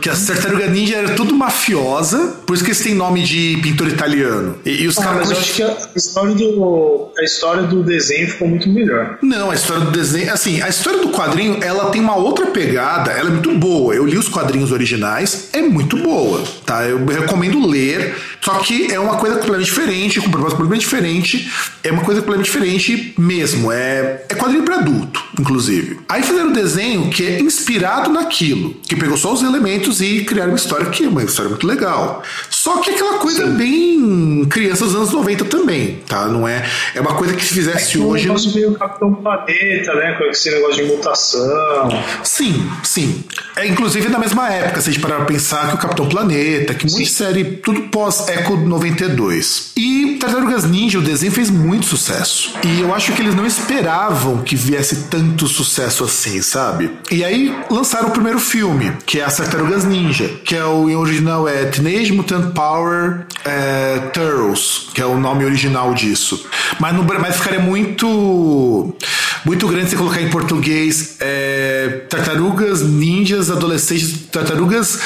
Que as Tartarugas Ninja era tudo mafiosa, por isso que eles têm nome de pintor italiano. E, e os ah, caras. Mas eu acho que a história, do, a história do desenho ficou muito melhor. Não, a história do desenho. Assim, a história do quadrinho, ela tem uma outra pegada, ela é muito boa. Eu li os quadrinhos originais, é muito boa, tá? Eu recomendo ler. Só que é uma coisa completamente diferente, com um propósito completamente diferente. É uma coisa completamente diferente mesmo. É, é quadrinho para adulto, inclusive. Aí fizeram um desenho que é inspirado naquilo, que pegou só os elementos e criaram uma história que é uma história muito legal. Só que é aquela coisa bem criança dos anos 90 também, tá? Não é. É uma coisa que se fizesse é hoje. Um negócio meio Capitão Planeta, né? Com esse negócio de mutação. Sim, sim. É inclusive na mesma época, se a gente parar pra pensar que o Capitão Planeta, que muita série, tudo pós Echo 92. E Tartarugas Ninja, o desenho fez muito sucesso. E eu acho que eles não esperavam que viesse tanto sucesso assim, sabe? E aí lançaram o primeiro filme, que é as Tartarugas Ninja, que é o em original é Teenage Mutant Power é, Turtles, que é o nome original disso. Mas, no, mas ficaria muito muito grande se colocar em português é, Tartarugas Ninjas Adolescentes, Tartarugas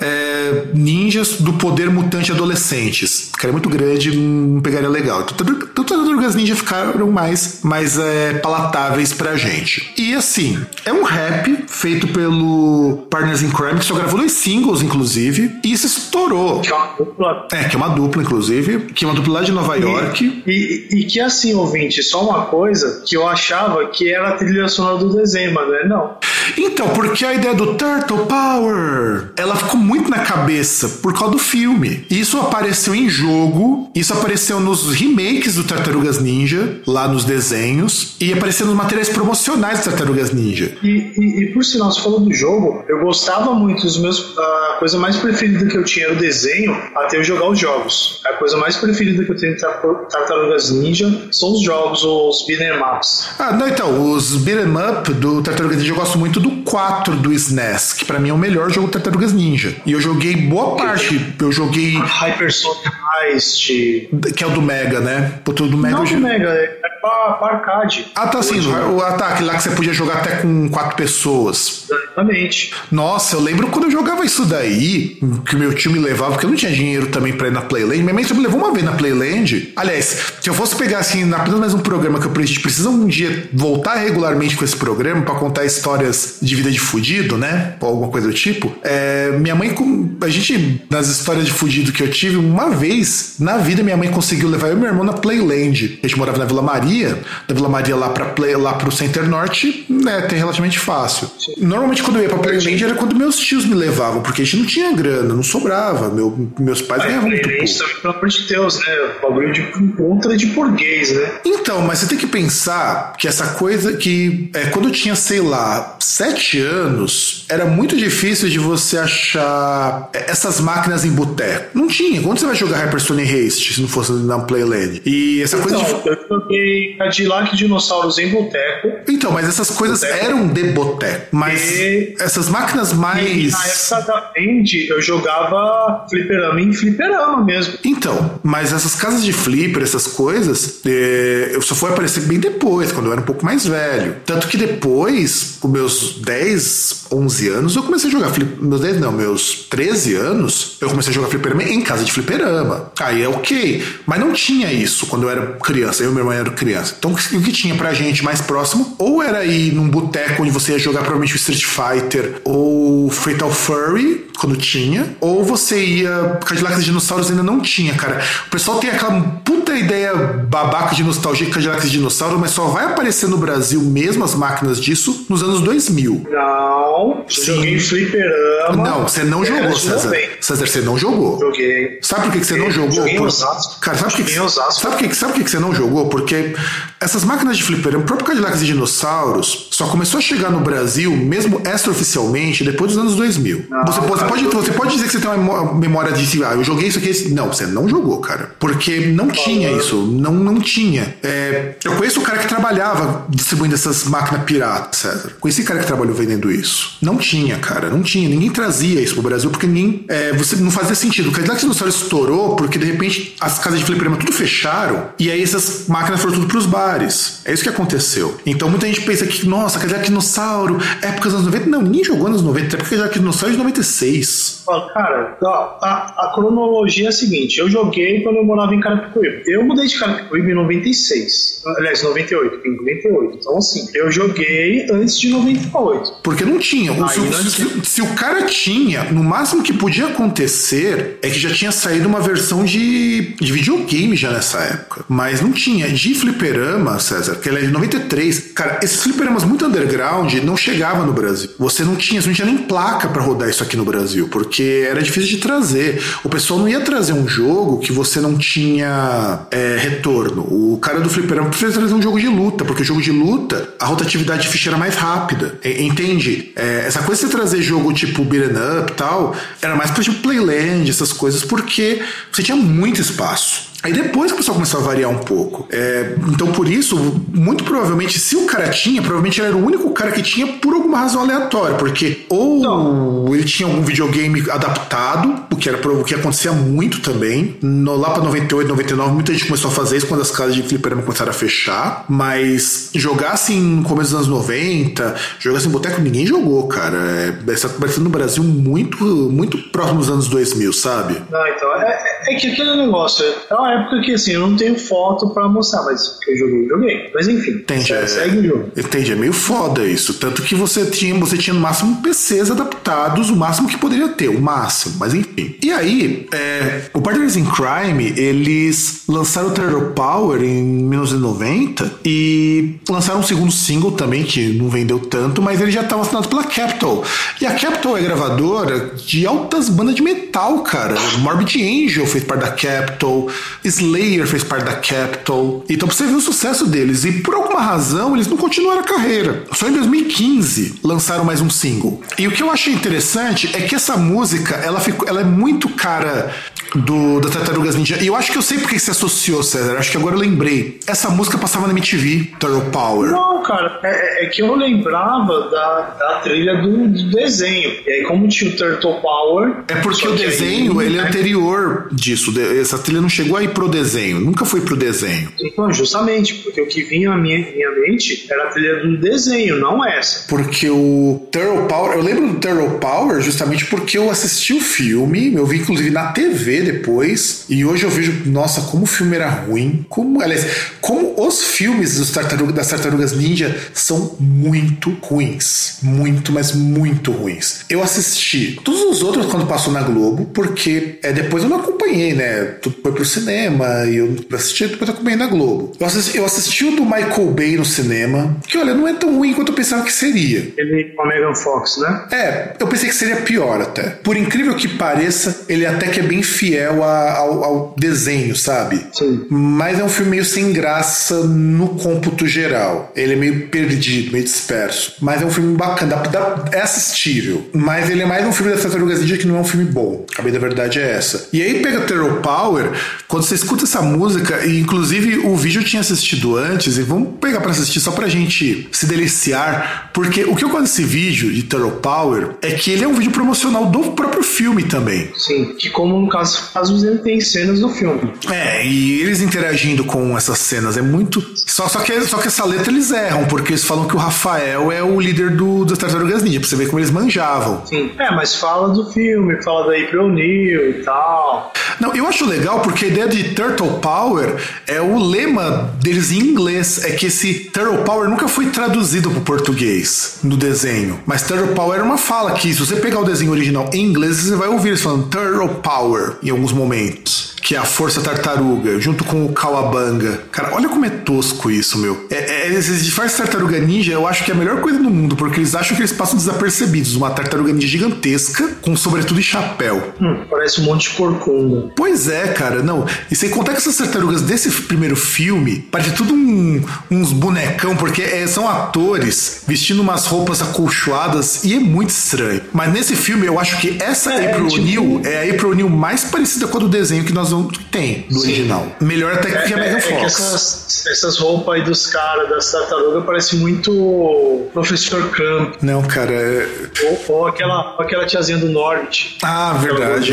é, ninjas do poder mutante adolescentes. Que era muito grande, não pegaria legal. Então, Tartarugas Ninja ficaram mais, mais é, palatáveis pra gente. E assim, é um rap feito pelo Partners in Crime, que só gravou dois singles, inclusive, e isso estourou. Que é uma dupla. É, que é uma dupla, inclusive, que é uma dupla lá de Nova E- York. E, e que assim, ouvinte, só uma coisa que eu achava que era a trilha sonora do desenho, mas não é não. Então, porque a ideia do Turtle Power, ela ficou muito na cabeça por causa do filme. Isso apareceu em jogo, isso apareceu nos remakes do Tartarugas Ninja, lá nos desenhos, e apareceu nos materiais promocionais do Tartarugas Ninja. E, e, e por sinal, você falou do jogo, eu gostava muito dos meus. A coisa mais preferida que eu tinha era o desenho, até eu jogar os jogos. A coisa mais preferida que eu tenho Tar- Tartarugas Ninja são os jogos, os beat'em ups. Ah, não, então, os beat'em up do Tartarugas Ninja eu gosto muito do 4 do SNES, que pra mim é o melhor jogo do Tartarugas Ninja. E eu joguei boa parte, eu joguei, Hypersonic Heist. que é o do Mega, né? Puta, o do Mega Não, jo- Mega, é pra, pra arcade. Ah, tá sim, o ataque lá que você podia jogar até com quatro pessoas. Exatamente. Nossa, eu lembro quando eu jogava isso daí, que o meu tio me levava, porque eu não tinha dinheiro também pra ir na Playland. Minha mãe só me levou uma vez na Playland. Aliás, se eu fosse pegar assim, apenas mais um programa que eu- a gente precisa um dia voltar regularmente com esse programa pra contar histórias de vida de fudido, né? Ou alguma coisa do tipo. É, minha mãe, a gente, nas histórias de fudido que eu tive, uma vez na vida minha mãe conseguiu levar eu e meu irmão na Playland. A gente morava na Vila Maria, da Vila Maria lá Play, lá pro Center Norte, né? Tem relativamente fácil. Normalmente quando eu ia pra Playland era quando meus tios me levavam, porque a gente não tinha grana, não sobrava. Meu, meus pais ganhavam muito pouco. pelo amor de Deus, né? Bagulho de encontra de burguês, né? Então, mas você tem que pensar que essa coisa que é, quando eu tinha, sei lá, sete anos, era muito difícil de você achar essas máquinas em boteco. Não tinha. Quando você vai jogar Hyperstone Haste, se não fosse na Playland? E essa coisa Então, de... eu joguei Cadillac e Dinossauros em boteco. Então, mas essas coisas Boteco. eram de boteco. Mas E- essas máquinas E mais. na época da Andy, eu jogava fliperama em fliperama mesmo. Então, mas essas casas de flipper, essas coisas, é, eu só fui aparecer bem depois, quando eu era um pouco mais velho. Tanto que depois, com meus 10, 11 anos, eu comecei a jogar flip, meus 10 não, meus 13 anos, eu comecei a jogar fliperama em casa de fliperama. Aí é ok, mas não tinha isso quando eu era criança, eu e meu irmão eram criança. Então o que tinha pra gente mais próximo, ou era ir num boteco onde você ia jogar provavelmente o Street Fighter ou Fatal Fury, quando tinha, ou você ia. Cadillacs e Dinossauros ainda não tinha, cara. O pessoal tem aquela puta ideia babaca de nostalgia que Cadillacs e Dinossauros, mas só vai aparecer no Brasil mesmo as máquinas disso nos anos 2000. Não, Sim. joguei fliperama. Não, você não jogou, de César. 90. César, você não jogou. Joguei. Sabe por que, que você não jogou? joguei Por-. Cara, sabe por que, sabe por que, sabe por que você não jogou? Porque essas máquinas de fliperama, o próprio Cadillacs e Dinossauros, só começou a chegar no Brasil, mesmo extraoficialmente, depois dos anos 2000. Não, você, você cara, pode, você pode dizer que você tem uma memó- memória de, ah, eu joguei isso aqui. Não, você não jogou, cara. Porque não tinha isso. Não, não tinha. É, eu conheço o cara que trabalhava distribuindo essas máquinas piratas, César. Conheci cara que trabalhou vendendo isso. Não tinha, cara. Não tinha. Ninguém trazia isso pro Brasil porque ninguém. é, você não fazia sentido. O Cadillac Dinossauro estourou porque de repente as casas de fliperama tudo fecharam e aí essas máquinas foram tudo pros bares. É isso que aconteceu. Então muita gente pensa que, nossa, Cadillac Dinossauro, época dos anos 90. Não, ninguém jogou nos 90, época Cadillac Dinossauro é de 96. Falo, Cara, a, a cronologia é a seguinte: eu joguei quando eu morava em Carapicuíba. Eu mudei de Carapicuíba em 96. Aliás, 98, em 98. Então, assim, eu joguei antes de 98. Porque não tinha. Aí se, não se- se o cara tinha, no máximo que podia acontecer é que já tinha saído uma versão de, de videogame já nessa época. Mas não tinha. De fliperama, César, que ele é de 93. Cara, esses fliperamas muito underground não chegavam no Brasil. Você não tinha, você não tinha nem placa pra rodar isso aqui no Brasil, porque era difícil de trazer. O pessoal não ia trazer um jogo que você não tinha é, retorno. O cara do fliperama preferia trazer um jogo de luta, porque o jogo de luta, a rotatividade de ficha era mais rápida. Entende? É, essa coisa de você trazer jogo tipo beat'em up e tal, era mais pra tipo Playland, essas coisas, porque você tinha muito espaço. Aí depois que o pessoal começou a variar um pouco. É, então, por isso, muito provavelmente, se o cara tinha, provavelmente ele era o único cara que tinha por alguma razão aleatória. Porque ou ele tinha algum videogame adaptado, o que, era, o que acontecia muito também. No, lá pra 98, 99, muita gente começou a fazer isso quando as casas de fliperama começaram a fechar. Mas jogar assim no começo dos anos 90, jogar assim em boteco, ninguém jogou, cara. É, essa começando no Brasil muito, muito próximo dos anos 2000, sabe? Não, então, é, é- é que aquele negócio. É uma época que, assim, eu não tenho foto pra mostrar, mas que eu joguei, joguei. Mas enfim, Entende? segue, É- segue o jogo. Entende? É meio foda isso. Tanto que você tinha, você tinha no máximo PCs adaptados, o máximo que poderia ter, o máximo, mas enfim. E aí, é, o Partners in Crime, eles lançaram o Terror Power em 1990 e lançaram um segundo single também, que não vendeu tanto, mas ele já estava assinado pela Capitol. E a Capitol é gravadora de altas bandas de metal, cara. Morbid Angel fez parte da Capitol, Slayer fez parte da Capitol. Então você ver o sucesso deles. E por alguma razão eles não continuaram a carreira. Só em 2015 lançaram mais um single. E o que eu achei interessante é que essa música ela, ficou, ela é muito cara do, da Tartarugas Ninja. E eu acho que eu sei porque se associou, César. Acho que agora eu lembrei. Essa música passava na MTV, Turtle Power. Não, cara, é, é que eu lembrava da, da trilha do, do desenho. E aí, como tinha o Turtle Power. É porque o que aí, desenho, ele é né, anterior disso. Essa trilha não chegou aí pro desenho. Nunca foi pro desenho. Então, justamente, porque o que vinha na minha, minha mente era a trilha do desenho, não essa. Porque o Turtle Power, eu lembro do Turtle Power justamente porque eu assisti o filme, eu vi inclusive na TV rever depois. E hoje eu vejo, nossa, como o filme era ruim. Como, aliás, como os filmes dos tartaruga, das Tartarugas Ninja são muito ruins. Muito, mas muito ruins. Eu assisti todos os outros quando passou na Globo, porque é, depois eu não acompanhei, né? Tudo foi pro cinema e eu assisti, depois eu acompanhei na Globo. Eu assisti, eu assisti o do Michael Bay no cinema, que olha, não é tão ruim quanto eu pensava que seria. Ele com a Megan Fox, né? É, eu pensei que seria pior até. Por incrível que pareça, ele até que é bem fiel a, ao, ao, desenho, sabe? Sim. Mas é um filme meio sem graça no cômputo geral. Ele é meio perdido, meio disperso. Mas é um filme bacana, dá, dá, é assistível. Mas ele é mais um filme da Tartarugas Ninja que não é um filme bom. A bem da verdade é essa. E aí pega Terror Power, quando você escuta essa música, e inclusive o vídeo eu tinha assistido antes, e vamos pegar para assistir só pra gente se deliciar, porque o que eu gosto desse vídeo de Terror Power é que ele é um vídeo promocional do próprio filme também. Sim, que como no caso casos ele tem cenas do filme. É, e eles interagindo com essas cenas é muito. Só, só, que, só que essa letra eles erram, porque eles falam que o Rafael é o líder do, das Tartarugas Ninja, pra você ver como eles manjavam. Sim, é, mas fala do filme, fala da April O'Neil e tal. Não, eu acho legal porque a ideia de Turtle Power é o lema deles em inglês. É que esse Turtle Power nunca foi traduzido para o português no desenho. Mas Turtle Power é uma fala que, se você pegar o desenho original em inglês, você vai ouvir eles falando Turtle Power em alguns momentos que é a Força Tartaruga, junto com o Kawabanga. Cara, olha como é tosco isso, meu. É, é, esses disfarces Tartaruga Ninja, eu acho que é a melhor coisa do mundo, porque eles acham que eles passam desapercebidos. Uma tartaruga ninja gigantesca, com sobretudo e chapéu. Hum, parece um monte de corcunda. Pois é, cara, não. E sem contar que essas tartarugas desse primeiro filme, parece tudo um, uns bonecão, porque é, são atores vestindo umas roupas acolchoadas e é muito estranho. Mas nesse filme, eu acho que essa é, April tipo... O'Neil é a April O'Neil mais parecida com a do desenho que nós vamos tem do Sim. original. Melhor até que é, a Megan é, Fox. É que essas, essas roupas aí dos caras das tartarugas parecem muito Professor Crumb. Não, cara. É... Ou, ou, aquela, aquela tiazinha do Norbit. Ah, verdade.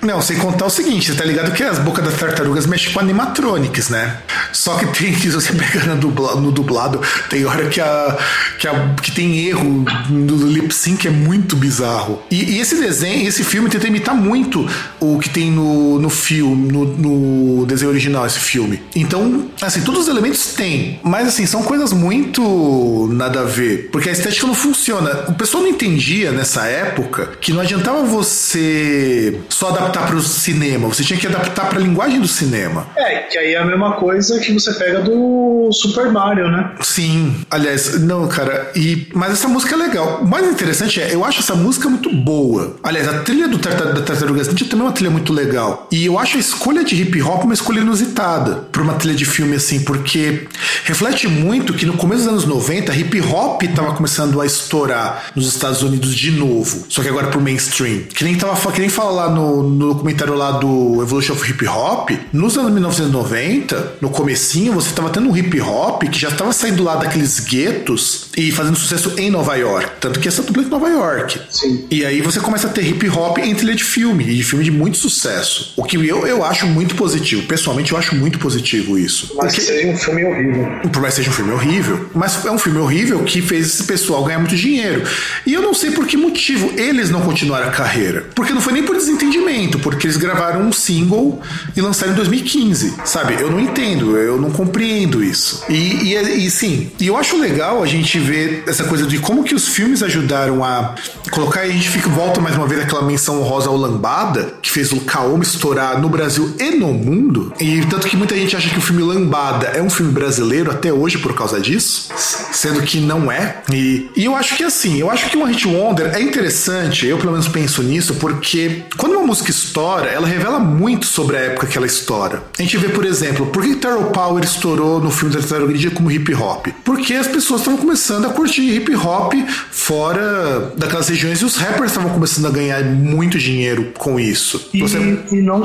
Não, sem contar o seguinte, você tá ligado que as bocas das tartarugas mexem com animatronics, né? Só que tem que você [LAUGHS] pega no dublado, no dublado tem hora que, a, que, a, que tem erro no lip sync é muito bizarro. E, e esse desenho, esse filme tenta imitar muito o que tem no, no filme, no, no, desenho original, esse filme. Então, assim, todos os elementos tem, mas assim, são coisas muito nada a ver, porque a estética não funciona. O pessoal não entendia nessa época que não adiantava você só adaptar para o cinema, você tinha que adaptar para a linguagem do cinema. É, que aí é a mesma coisa que você pega do Super Mario, né? Sim, aliás, não, cara, e mas essa música é legal. O mais interessante é, eu acho essa música muito boa. Aliás, a trilha do da Tartarugas Ninja também é uma trilha muito legal. E eu acho a escolha de hip hop uma escolha inusitada para uma trilha de filme assim, porque reflete muito que no começo dos anos 90, hip hop estava começando a estourar nos Estados Unidos de novo, só que agora pro mainstream. Que nem tava que nem fala lá no, no documentário lá do Evolution of Hip Hop, nos anos 1990, no comecinho, você estava tendo um hip hop que já estava saindo lá daqueles guetos e fazendo sucesso em Nova York, tanto que essa dupla é em Nova York. Sim. E aí você começa a ter hip hop em trilha de filme, e de filme de muito sucesso. O que eu, eu acho muito positivo. Pessoalmente, eu acho muito positivo isso. Mas Porque, seja um filme horrível. Por mais que seja um filme horrível, mas é um filme horrível que fez esse pessoal ganhar muito dinheiro. E eu não sei por que motivo eles não continuaram a carreira. Porque não foi nem por desentendimento, porque eles gravaram um single e lançaram em 2015. Sabe? Eu não entendo, eu não compreendo isso. E, e, e sim, e eu acho legal a gente ver essa coisa de como que os filmes ajudaram a colocar, e a gente fica, volta mais uma vez aquela menção honrosa ao Lambada, que fez o Kaoma estourar no Brasil e no mundo. E tanto que muita gente acha que o filme Lambada é um filme brasileiro até hoje por causa disso, sendo que não é. E, e eu acho que assim, eu acho que One Hit Wonder é interessante, eu pelo menos penso nisso, porque quando uma música estoura, ela revela muito sobre a época que ela estoura. A gente vê, por exemplo, por que Terrell Power estourou no filme da Tartaruga como hip hop? Porque as pessoas estavam começando a curtir hip hop fora daquelas regiões e os rappers estavam começando a ganhar muito dinheiro com isso. E, Você... e não,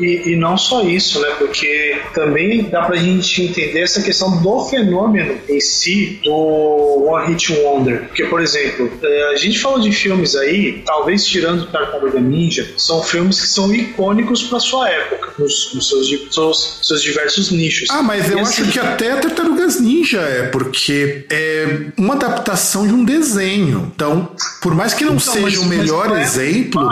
e, e, não só isso, né? Porque também dá pra gente entender essa questão do fenômeno em si do One Hit Wonder. Porque, por exemplo, é, a gente falou de filmes aí, talvez tirando Tartaruga Ninja, são filmes que são icônicos pra sua época, nos, nos seus, seus, seus, diversos nichos. Ah, mas eu acho que até Tartarugas Ninja é, porque é uma adaptação de um desenho. Então, por mais que não então, seja o melhor é exemplo,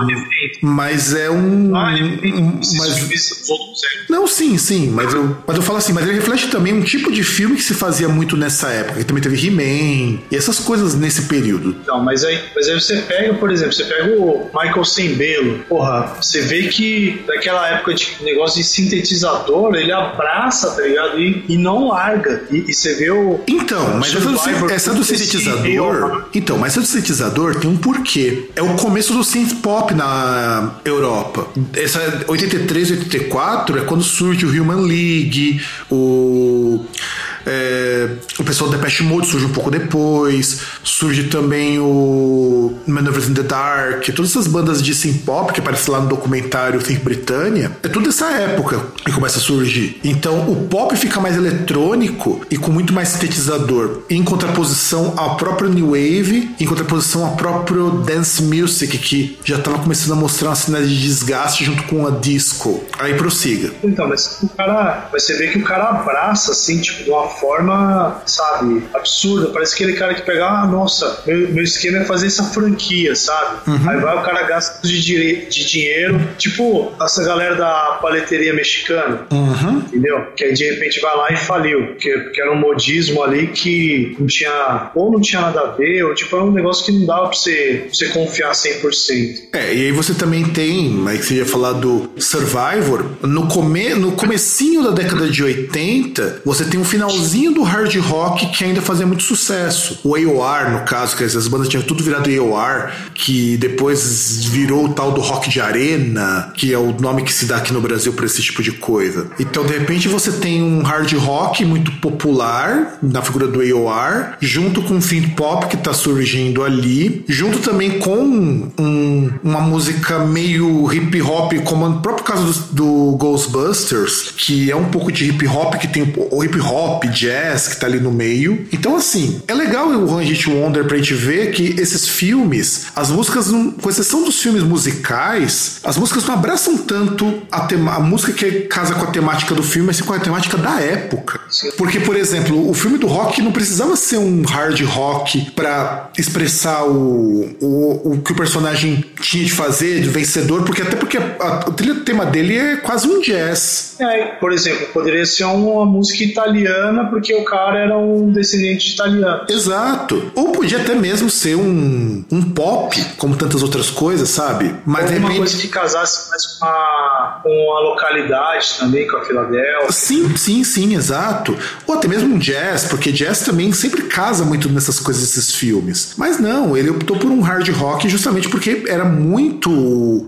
mas é um. Ah, um mas, não, sim, sim, mas eu, mas eu falo assim, mas ele reflete também um tipo de filme que se fazia muito nessa época. Também teve He-Man e essas coisas nesse período. Não, mas aí, mas aí você pega, por exemplo, você pega o Michael Sembelo, porra, você vê que daquela época de negócio de sintetizador, ele abraça, tá ligado? E, e não larga. E, e você vê o. Então, mas essa do, essa do sintetizador. Então, mas essa do sintetizador tem um porquê. É o começo do synth pop na Europa. Essa 83, 84 é quando surge o Human League, o é, o pessoal do Depeche Mode surge um pouco depois. Surge também o Maneuvers in the Dark. Todas essas bandas de synth pop que aparecem lá no documentário Think Britannia. É tudo dessa época que começa a surgir. Então o pop fica mais eletrônico e com muito mais sintetizador. Em contraposição ao próprio New Wave, em contraposição ao próprio Dance Music, que já estava começando a mostrar uma cena de desgaste junto com a disco. Aí prossiga. Então, mas o cara. Você vê que o cara abraça, assim, tipo, de uma forma, sabe, absurda. Parece aquele cara que pega, ah, nossa, meu, meu esquema é fazer essa franquia, sabe? Uhum. Aí vai o cara gasta de, de dinheiro, tipo essa galera da paleteria mexicana, uhum. entendeu? Que aí de repente vai lá e faliu, porque, porque era um modismo ali que não tinha, ou não tinha nada a ver, ou tipo, era um negócio que não dava pra você, pra você confiar 100%. É, e aí você também tem, mas você ia falar do Survivor, no, come, no comecinho da década de 80, você tem um finalzinho finalzinho do hard rock que ainda fazia muito sucesso. O AOR, no caso, que as bandas tinham tudo virado AOR, que depois virou o tal do rock de arena, que é o nome que se dá aqui no Brasil para esse tipo de coisa. Então, de repente, você tem um hard rock muito popular na figura do AOR, junto com o synth pop que tá surgindo ali, junto também com um, uma música meio hip hop, como no próprio caso do, do Ghostbusters, que é um pouco de hip hop, que tem o hip hop, jazz que tá ali no meio. Então, assim, é legal o One Hit Wonder pra gente ver que esses filmes, as músicas, com exceção dos filmes musicais, as músicas não abraçam tanto a, tema, a música que casa com a temática do filme, mas sim com a temática da época. Porque, por exemplo, o filme do rock não precisava ser um hard rock para expressar o, o, o que o personagem tinha de fazer, de vencedor, porque até porque a, a, o tema dele é quase um jazz. É, por exemplo, poderia ser uma música italiana porque o cara era um descendente de italiano. Exato. Ou podia até mesmo ser um, um pop, como tantas outras coisas, sabe? Mas Ou uma repente... coisa que casasse mais com a, com a localidade também, com a Filadélfia. Sim, sim, sim, exato. Ou até mesmo um jazz, porque jazz também sempre casa muito nessas coisas desses filmes. Mas não, ele optou por um hard rock justamente porque era muito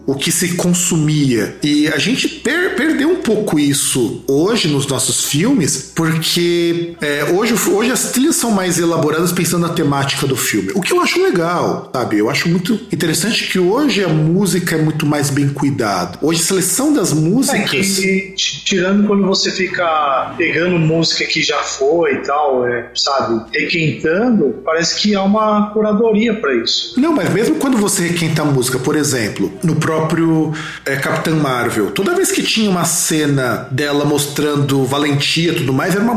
o que se consumia. E a gente per perdeu um pouco isso hoje nos nossos filmes, porque é, hoje, hoje as trilhas são mais elaboradas pensando na temática do filme. O que eu acho legal, sabe? Eu acho muito interessante que hoje a música é muito mais bem cuidada. Hoje a seleção das músicas. É que, tirando quando você fica pegando música que já foi e tal, é, sabe? Requentando, parece que há uma curadoria para isso. Não, mas mesmo quando você requenta a música, por exemplo, no próprio é, Capitã Marvel, toda vez que tinha uma cena dela mostrando valentia e tudo mais, era uma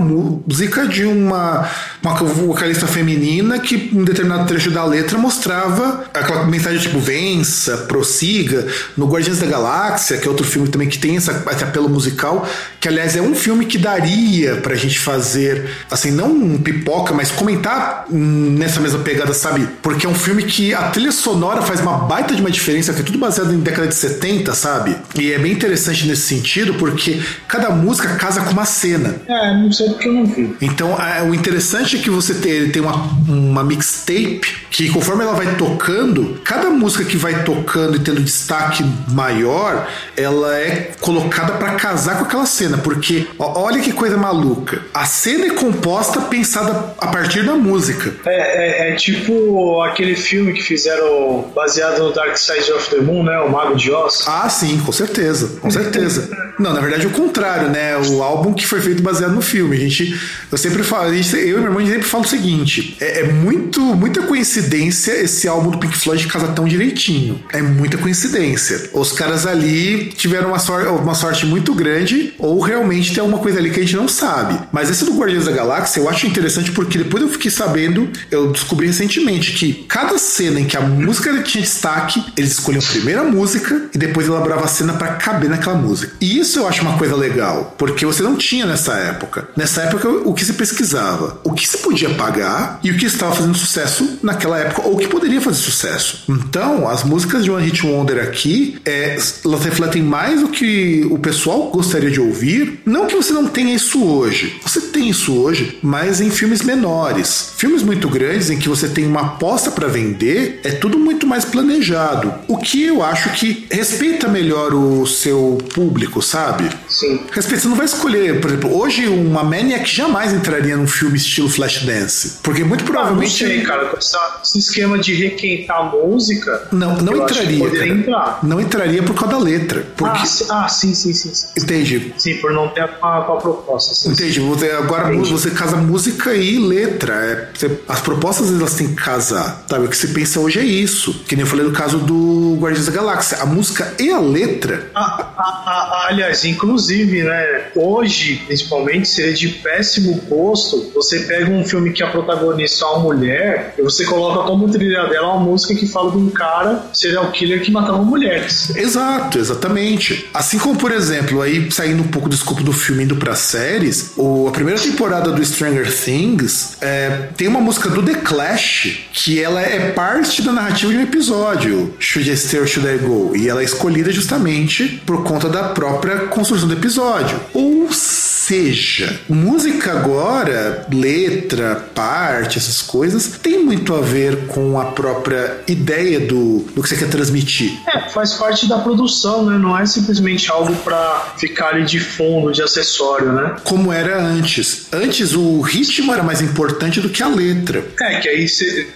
música de uma, uma vocalista feminina que, em determinado trecho da letra, mostrava aquela mensagem tipo vença, prossiga. No Guardiões da Galáxia, que é outro filme também que tem essa, esse apelo musical, que aliás é um filme que daria pra gente fazer, assim, não um pipoca, mas comentar nessa mesma pegada, sabe? Porque é um filme que a trilha sonora faz uma baita de uma diferença, que é tudo baseado em década de 70, sabe? E é bem interessante nesse sentido, porque cada música casa com uma cena. É, não sei porque eu não Então, é, o interessante é que você tem, tem uma, uma mixtape que, conforme ela vai tocando, cada música que vai tocando e tendo destaque maior, ela é colocada para casar com aquela cena, porque ó, olha que coisa maluca. A cena é composta pensada a partir da música. É, é, é tipo aquele filme que fizeram baseado no Dark Side of the Moon, né? O Mago de Oz. Ah, sim, com certeza, com certeza. [LAUGHS] Não, na verdade é o contrário, né? O álbum que foi feito baseado no filme. A gente, eu sempre falo, gente, eu e meu irmão sempre falo o seguinte: é, é muito, muita coincidência esse álbum do Pink Floyd casa tão direitinho. É muita coincidência. Os caras ali tiveram uma, sorte, uma sorte muito grande, ou realmente tem alguma coisa ali que a gente não sabe. Mas esse do Guardiões da Galáxia eu acho interessante porque depois eu fiquei sabendo, eu descobri recentemente que cada cena em que a música tinha destaque, eles escolhiam a primeira música e depois elaboravam a cena para caber naquela música. E isso eu acho uma coisa legal, porque você não tinha nessa época. Nessa época, o que se pesquisava? O que se podia pagar e o que estava fazendo sucesso naquela época, ou o que poderia fazer sucesso. Então, as músicas de One Hit Wonder aqui, é, elas refletem mais o que o pessoal gostaria de ouvir. Não que você não tenha isso hoje. Você tem isso hoje, mas em filmes menores. Filmes muito grandes em que você tem uma aposta para vender, é tudo muito mais planejado. O que eu acho que respeita melhor o seu público, sabe? Sim. Respeita, você não vai escolher, por exemplo, hoje uma Maniac jamais entraria num filme estilo Flashdance. Porque muito provavelmente. Ah, não sei, cara, com esse esquema de requentar a música. Não, não entraria. Entrar. Não entraria por causa da letra. Porque... Ah, ah sim, sim, sim, sim. Entende? Sim, por não ter a, a proposta. Sim, Entende? Você, agora Entendi. você casa música e letra. É, você, as propostas elas têm que casar. Sabe? O que se pensa hoje é isso. Que nem eu falei no caso do Guardiões da Galáxia. A música e a letra. Ah, ah, ah, aliás, inclusive, né? Hoje, principalmente, seria de péssimo gosto. Você pega um filme que a protagonista é uma mulher e você coloca como trilha dela uma música que fala de um cara serial killer que matava mulheres. Exato, exatamente. Assim como, por exemplo, aí saindo um pouco do escopo do filme indo pra séries, o, a primeira temporada do Stranger Things é, tem uma música do The Clash que ela é parte da narrativa de um episódio, Should I Stay or Should I Go? E ela é escolhida justamente por conta da própria construção do episódio. Ou seja, música agora, letra, parte, essas coisas, tem muito a ver com a própria ideia do, do que você quer transmitir. É, faz parte da produção, né? Não é simplesmente algo para ficar ali de fundo, de acessório, né? Como era antes. Antes o ritmo era mais importante do que a letra. É, que aí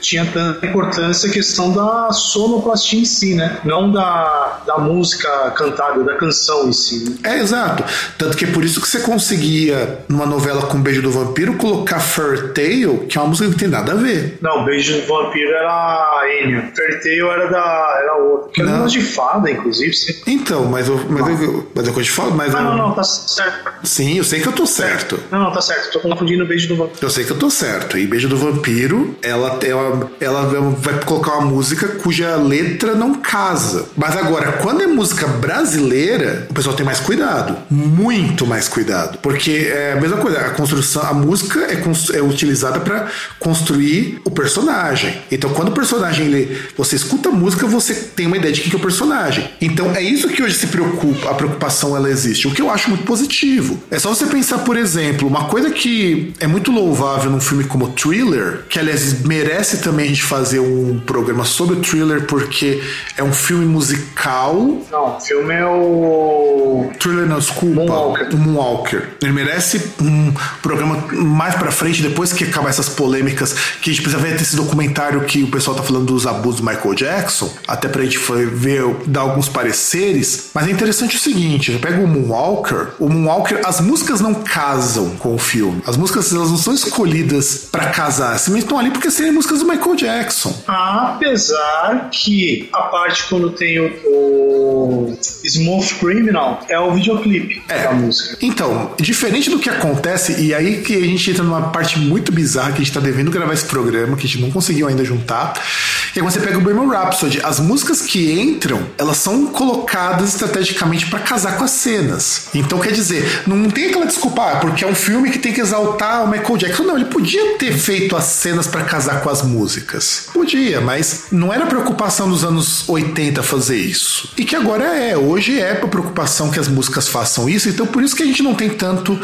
tinha tanta importância a questão da sonoplastia em si, né? Não da, da música cantada, da canção em si. Né? É, exato. Tanto que é por isso que você conseguia, numa novela com Beijo do Vampiro, colocar Fairy Tale, que é uma música que não tem nada a ver. Não, Beijo do Vampiro era a Enya. Fairy Tale era da era outra. Que era de fada, inclusive. Sim. Então, mas eu, mas, eu, mas eu coisa de fada, mas. Não, não, não, tá certo. Sim, eu sei que eu tô certo. Não, não, tá certo. Tô confundindo Beijo do Vampiro. Eu sei que eu tô certo. E Beijo do Vampiro, ela, ela, ela vai colocar uma música cuja letra não casa. Mas agora, quando é música brasileira, o pessoal tem mais cuidado. Muito mais cuidado. Porque é a mesma coisa, a construção, a música é, é utilizada para construir o personagem. Então, quando o personagem ele, você escuta a música, você tem uma ideia de quem é o personagem. Então, é isso que hoje se preocupa, a preocupação ela existe, o que eu acho muito positivo. É só você pensar, por exemplo, uma coisa que é muito louvável num filme como Thriller, que aliás merece também a gente fazer um programa sobre o Thriller, porque é um filme musical. Não, o filme é o. Thriller, não, desculpa. Moonwalker. O Moonwalker. Ele merece um programa mais pra frente, depois que acabar essas polêmicas, que a gente precisa ver esse documentário que o pessoal tá falando dos abusos do Michael Jackson, até pra gente ver, dar alguns pareceres. Mas é interessante o seguinte: você pega o Moonwalker, o Moonwalker, as músicas não casam com o filme. As músicas elas não são escolhidas para casar, simplesmente estão ali porque seriam músicas do Michael Jackson. Apesar que a parte quando tem o, o Smooth Criminal é o videoclipe é. da música. Então, diferente do que acontece, e aí que a gente entra numa parte muito bizarra que a gente tá devendo gravar esse programa, que a gente não conseguiu ainda juntar, é quando você pega o Bohemian Rhapsody, as músicas que entram, elas são colocadas estrategicamente para casar com as cenas. Então, quer dizer, não tem aquela desculpa, ah, porque é um filme que tem que exaltar o Michael Jackson. Não, ele podia ter feito as cenas para casar com as músicas. Podia, mas não era preocupação dos anos 80 fazer isso. E que agora é, hoje é a preocupação que as músicas façam isso, então por isso que a gente não tem tanto tanto.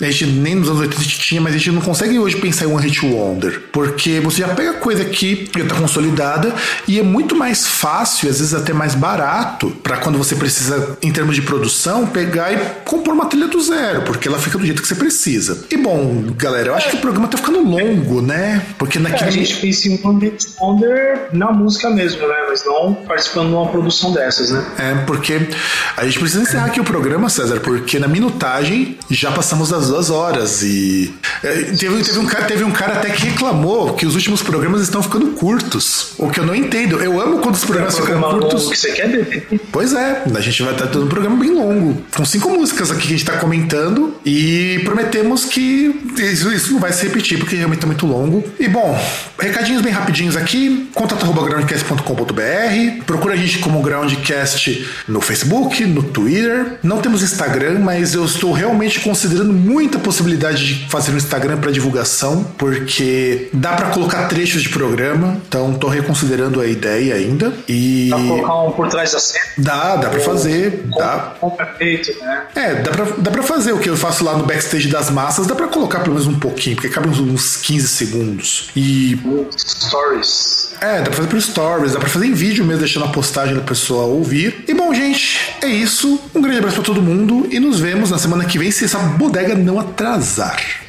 A gente nem nos anos 80 a gente tinha, mas a gente não consegue hoje pensar em One Hit Wonder. Porque você já pega coisa que já tá consolidada e é muito mais fácil, às vezes até mais barato, para quando você precisa, em termos de produção, pegar e compor uma trilha do zero, porque ela fica do jeito que você precisa. E bom, galera, eu acho que o programa tá ficando longo, né? Porque naquele. É, a gente pensa em One Hit Wonder na música mesmo, né? Mas não participando de uma produção dessas, né? É, porque a gente precisa encerrar aqui o programa, César, porque na minutagem já passamos das duas horas e. é, teve, teve, um cara, teve um cara até que reclamou que os últimos programas estão ficando curtos. O que eu não entendo. Eu amo quando os programas ficam programa curtos. longo que você quer beber. Pois é, a gente vai estar tendo um programa bem longo, com cinco músicas aqui que a gente está comentando e prometemos que isso, isso não vai se repetir porque realmente tá muito longo. E bom, recadinhos bem rapidinhos aqui, contato@groundcast.com.br, procura a gente como Groundcast no Facebook, no Twitter. Não temos Instagram, mas eu estou realmente considerando muita possibilidade de fazer um Instagram para divulgação, porque dá para colocar trechos de programa, então tô reconsiderando a ideia ainda. E Pra colocar um por trás da cena. dá, dá para fazer, dá. Como é feito, né? É, dá pra, dá pra fazer o que eu faço lá no backstage das massas, dá pra colocar pelo menos um pouquinho, porque cabe uns, uns 15 segundos. E. Stories. É, dá pra fazer por stories, dá pra fazer em vídeo mesmo, deixando a postagem da pessoa ouvir. E bom, gente, é isso. Um grande abraço pra todo mundo e nos vemos na semana que vem se essa bodega não atrasar. The